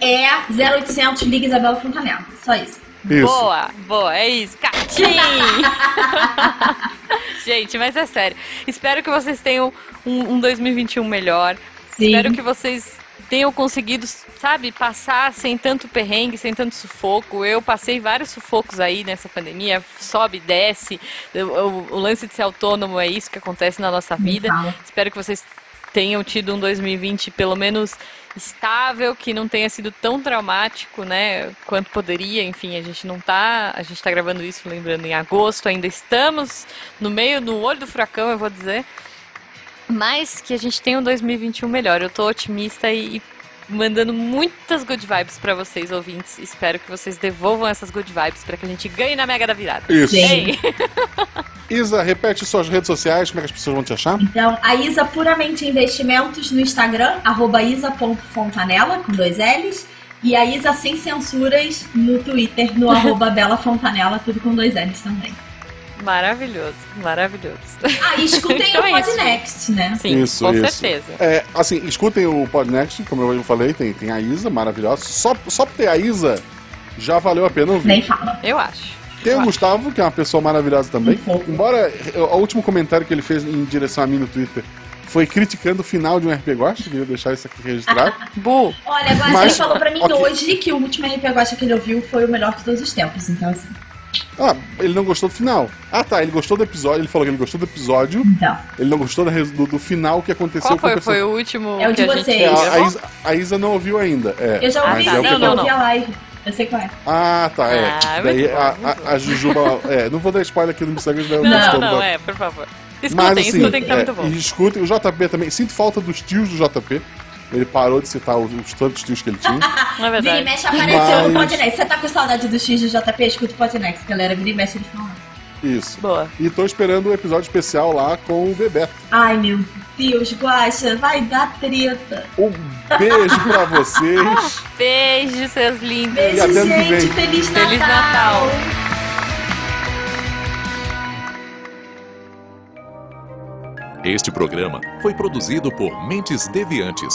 é 0800 Liga Isabela Fontanella. Só isso. Isso. Boa, boa, é isso. Catim! *laughs* gente, mas é sério. Espero que vocês tenham um, um 2021 melhor. Sim. Espero que vocês tenham conseguido, sabe, passar sem tanto perrengue, sem tanto sufoco. Eu passei vários sufocos aí nessa pandemia, sobe, desce. O, o- o lance de ser autônomo é isso que acontece na nossa vida. Espero que vocês tenham tido um 2020 pelo menos estável, que não tenha sido tão traumático, né, quanto poderia. Enfim, a gente não tá, a gente tá gravando isso lembrando em agosto, ainda estamos no meio no olho do furacão, eu vou dizer. Mas que a gente tenha um 2021 melhor. Eu tô otimista e, e mandando muitas good vibes pra vocês ouvintes. Espero que vocês devolvam essas good vibes pra que a gente ganhe na Mega da Virada. Isso. Sim. *laughs* Isa, repete suas redes sociais, como é que as pessoas vão te achar? Então, a Isa Puramente Investimentos no Instagram, arroba isa.fontanella, com dois L's. E a Isa Sem Censuras no Twitter, no arroba *laughs* Bela tudo com dois L's também. Maravilhoso, maravilhoso. Ah, e escutem *laughs* Então o é Podnext, né? Sim, Isso, com isso. certeza. É, assim, escutem o Podnext, como eu falei, tem, tem a Isa, maravilhosa. Só, só por ter a Isa, já valeu a pena ouvir. Nem fala. Eu acho. Tem o Eu acho. Gustavo, que é uma pessoa maravilhosa também. Um fofo. Embora eh, o último comentário que ele fez em direção a mim no Twitter foi criticando o final de um RP Gosta, queria deixar isso aqui registrado. *laughs* Bu, Olha, agora Mas- ele falou pra mim *laughs* ok. hoje que o último RP Guacha que ele ouviu foi o melhor de todos os tempos. Então, assim, Ah, ele não gostou do final. Ah, tá, ele gostou do episódio, ele falou que ele gostou do episódio. Então. Ele não gostou do, do final que aconteceu Qual com a foi? pessoa. Foi o último É o de vocês. É, a, a? Isa, a Isa não ouviu ainda. É, Eu já ouvi Ah, é sim, o que não, eu não, ouvi não. a live. Eu sei qual é. Ah, tá, é. Ah, Daí bom, a, a, a Jujuba. *laughs* é, não vou dar spoiler aqui no Instagram, Não, não, dando- é, por favor. Escutem, Mas assim, escutem que tá é, muito bom. e escutem, o JP também. Sinto falta dos tios do JP. Ele parou de citar os, os tantos tios que ele tinha. Não *laughs* é Vira e verdade. mexe apareceu no Mas- Podnext. Você tá com saudade do X do JP? Escuta o Podnext, galera. Vira e mexe eles falam. Isso. Boa. E tô esperando o episódio especial lá com o Bebeto. Ai, meu Deus, Guaxa, vai dar treta. Um beijo pra *laughs* vocês. Beijo, seus lindos. Beijo, até que vem. gente. Feliz Natal. Feliz Natal. Este programa foi produzido por Mentes Deviantes.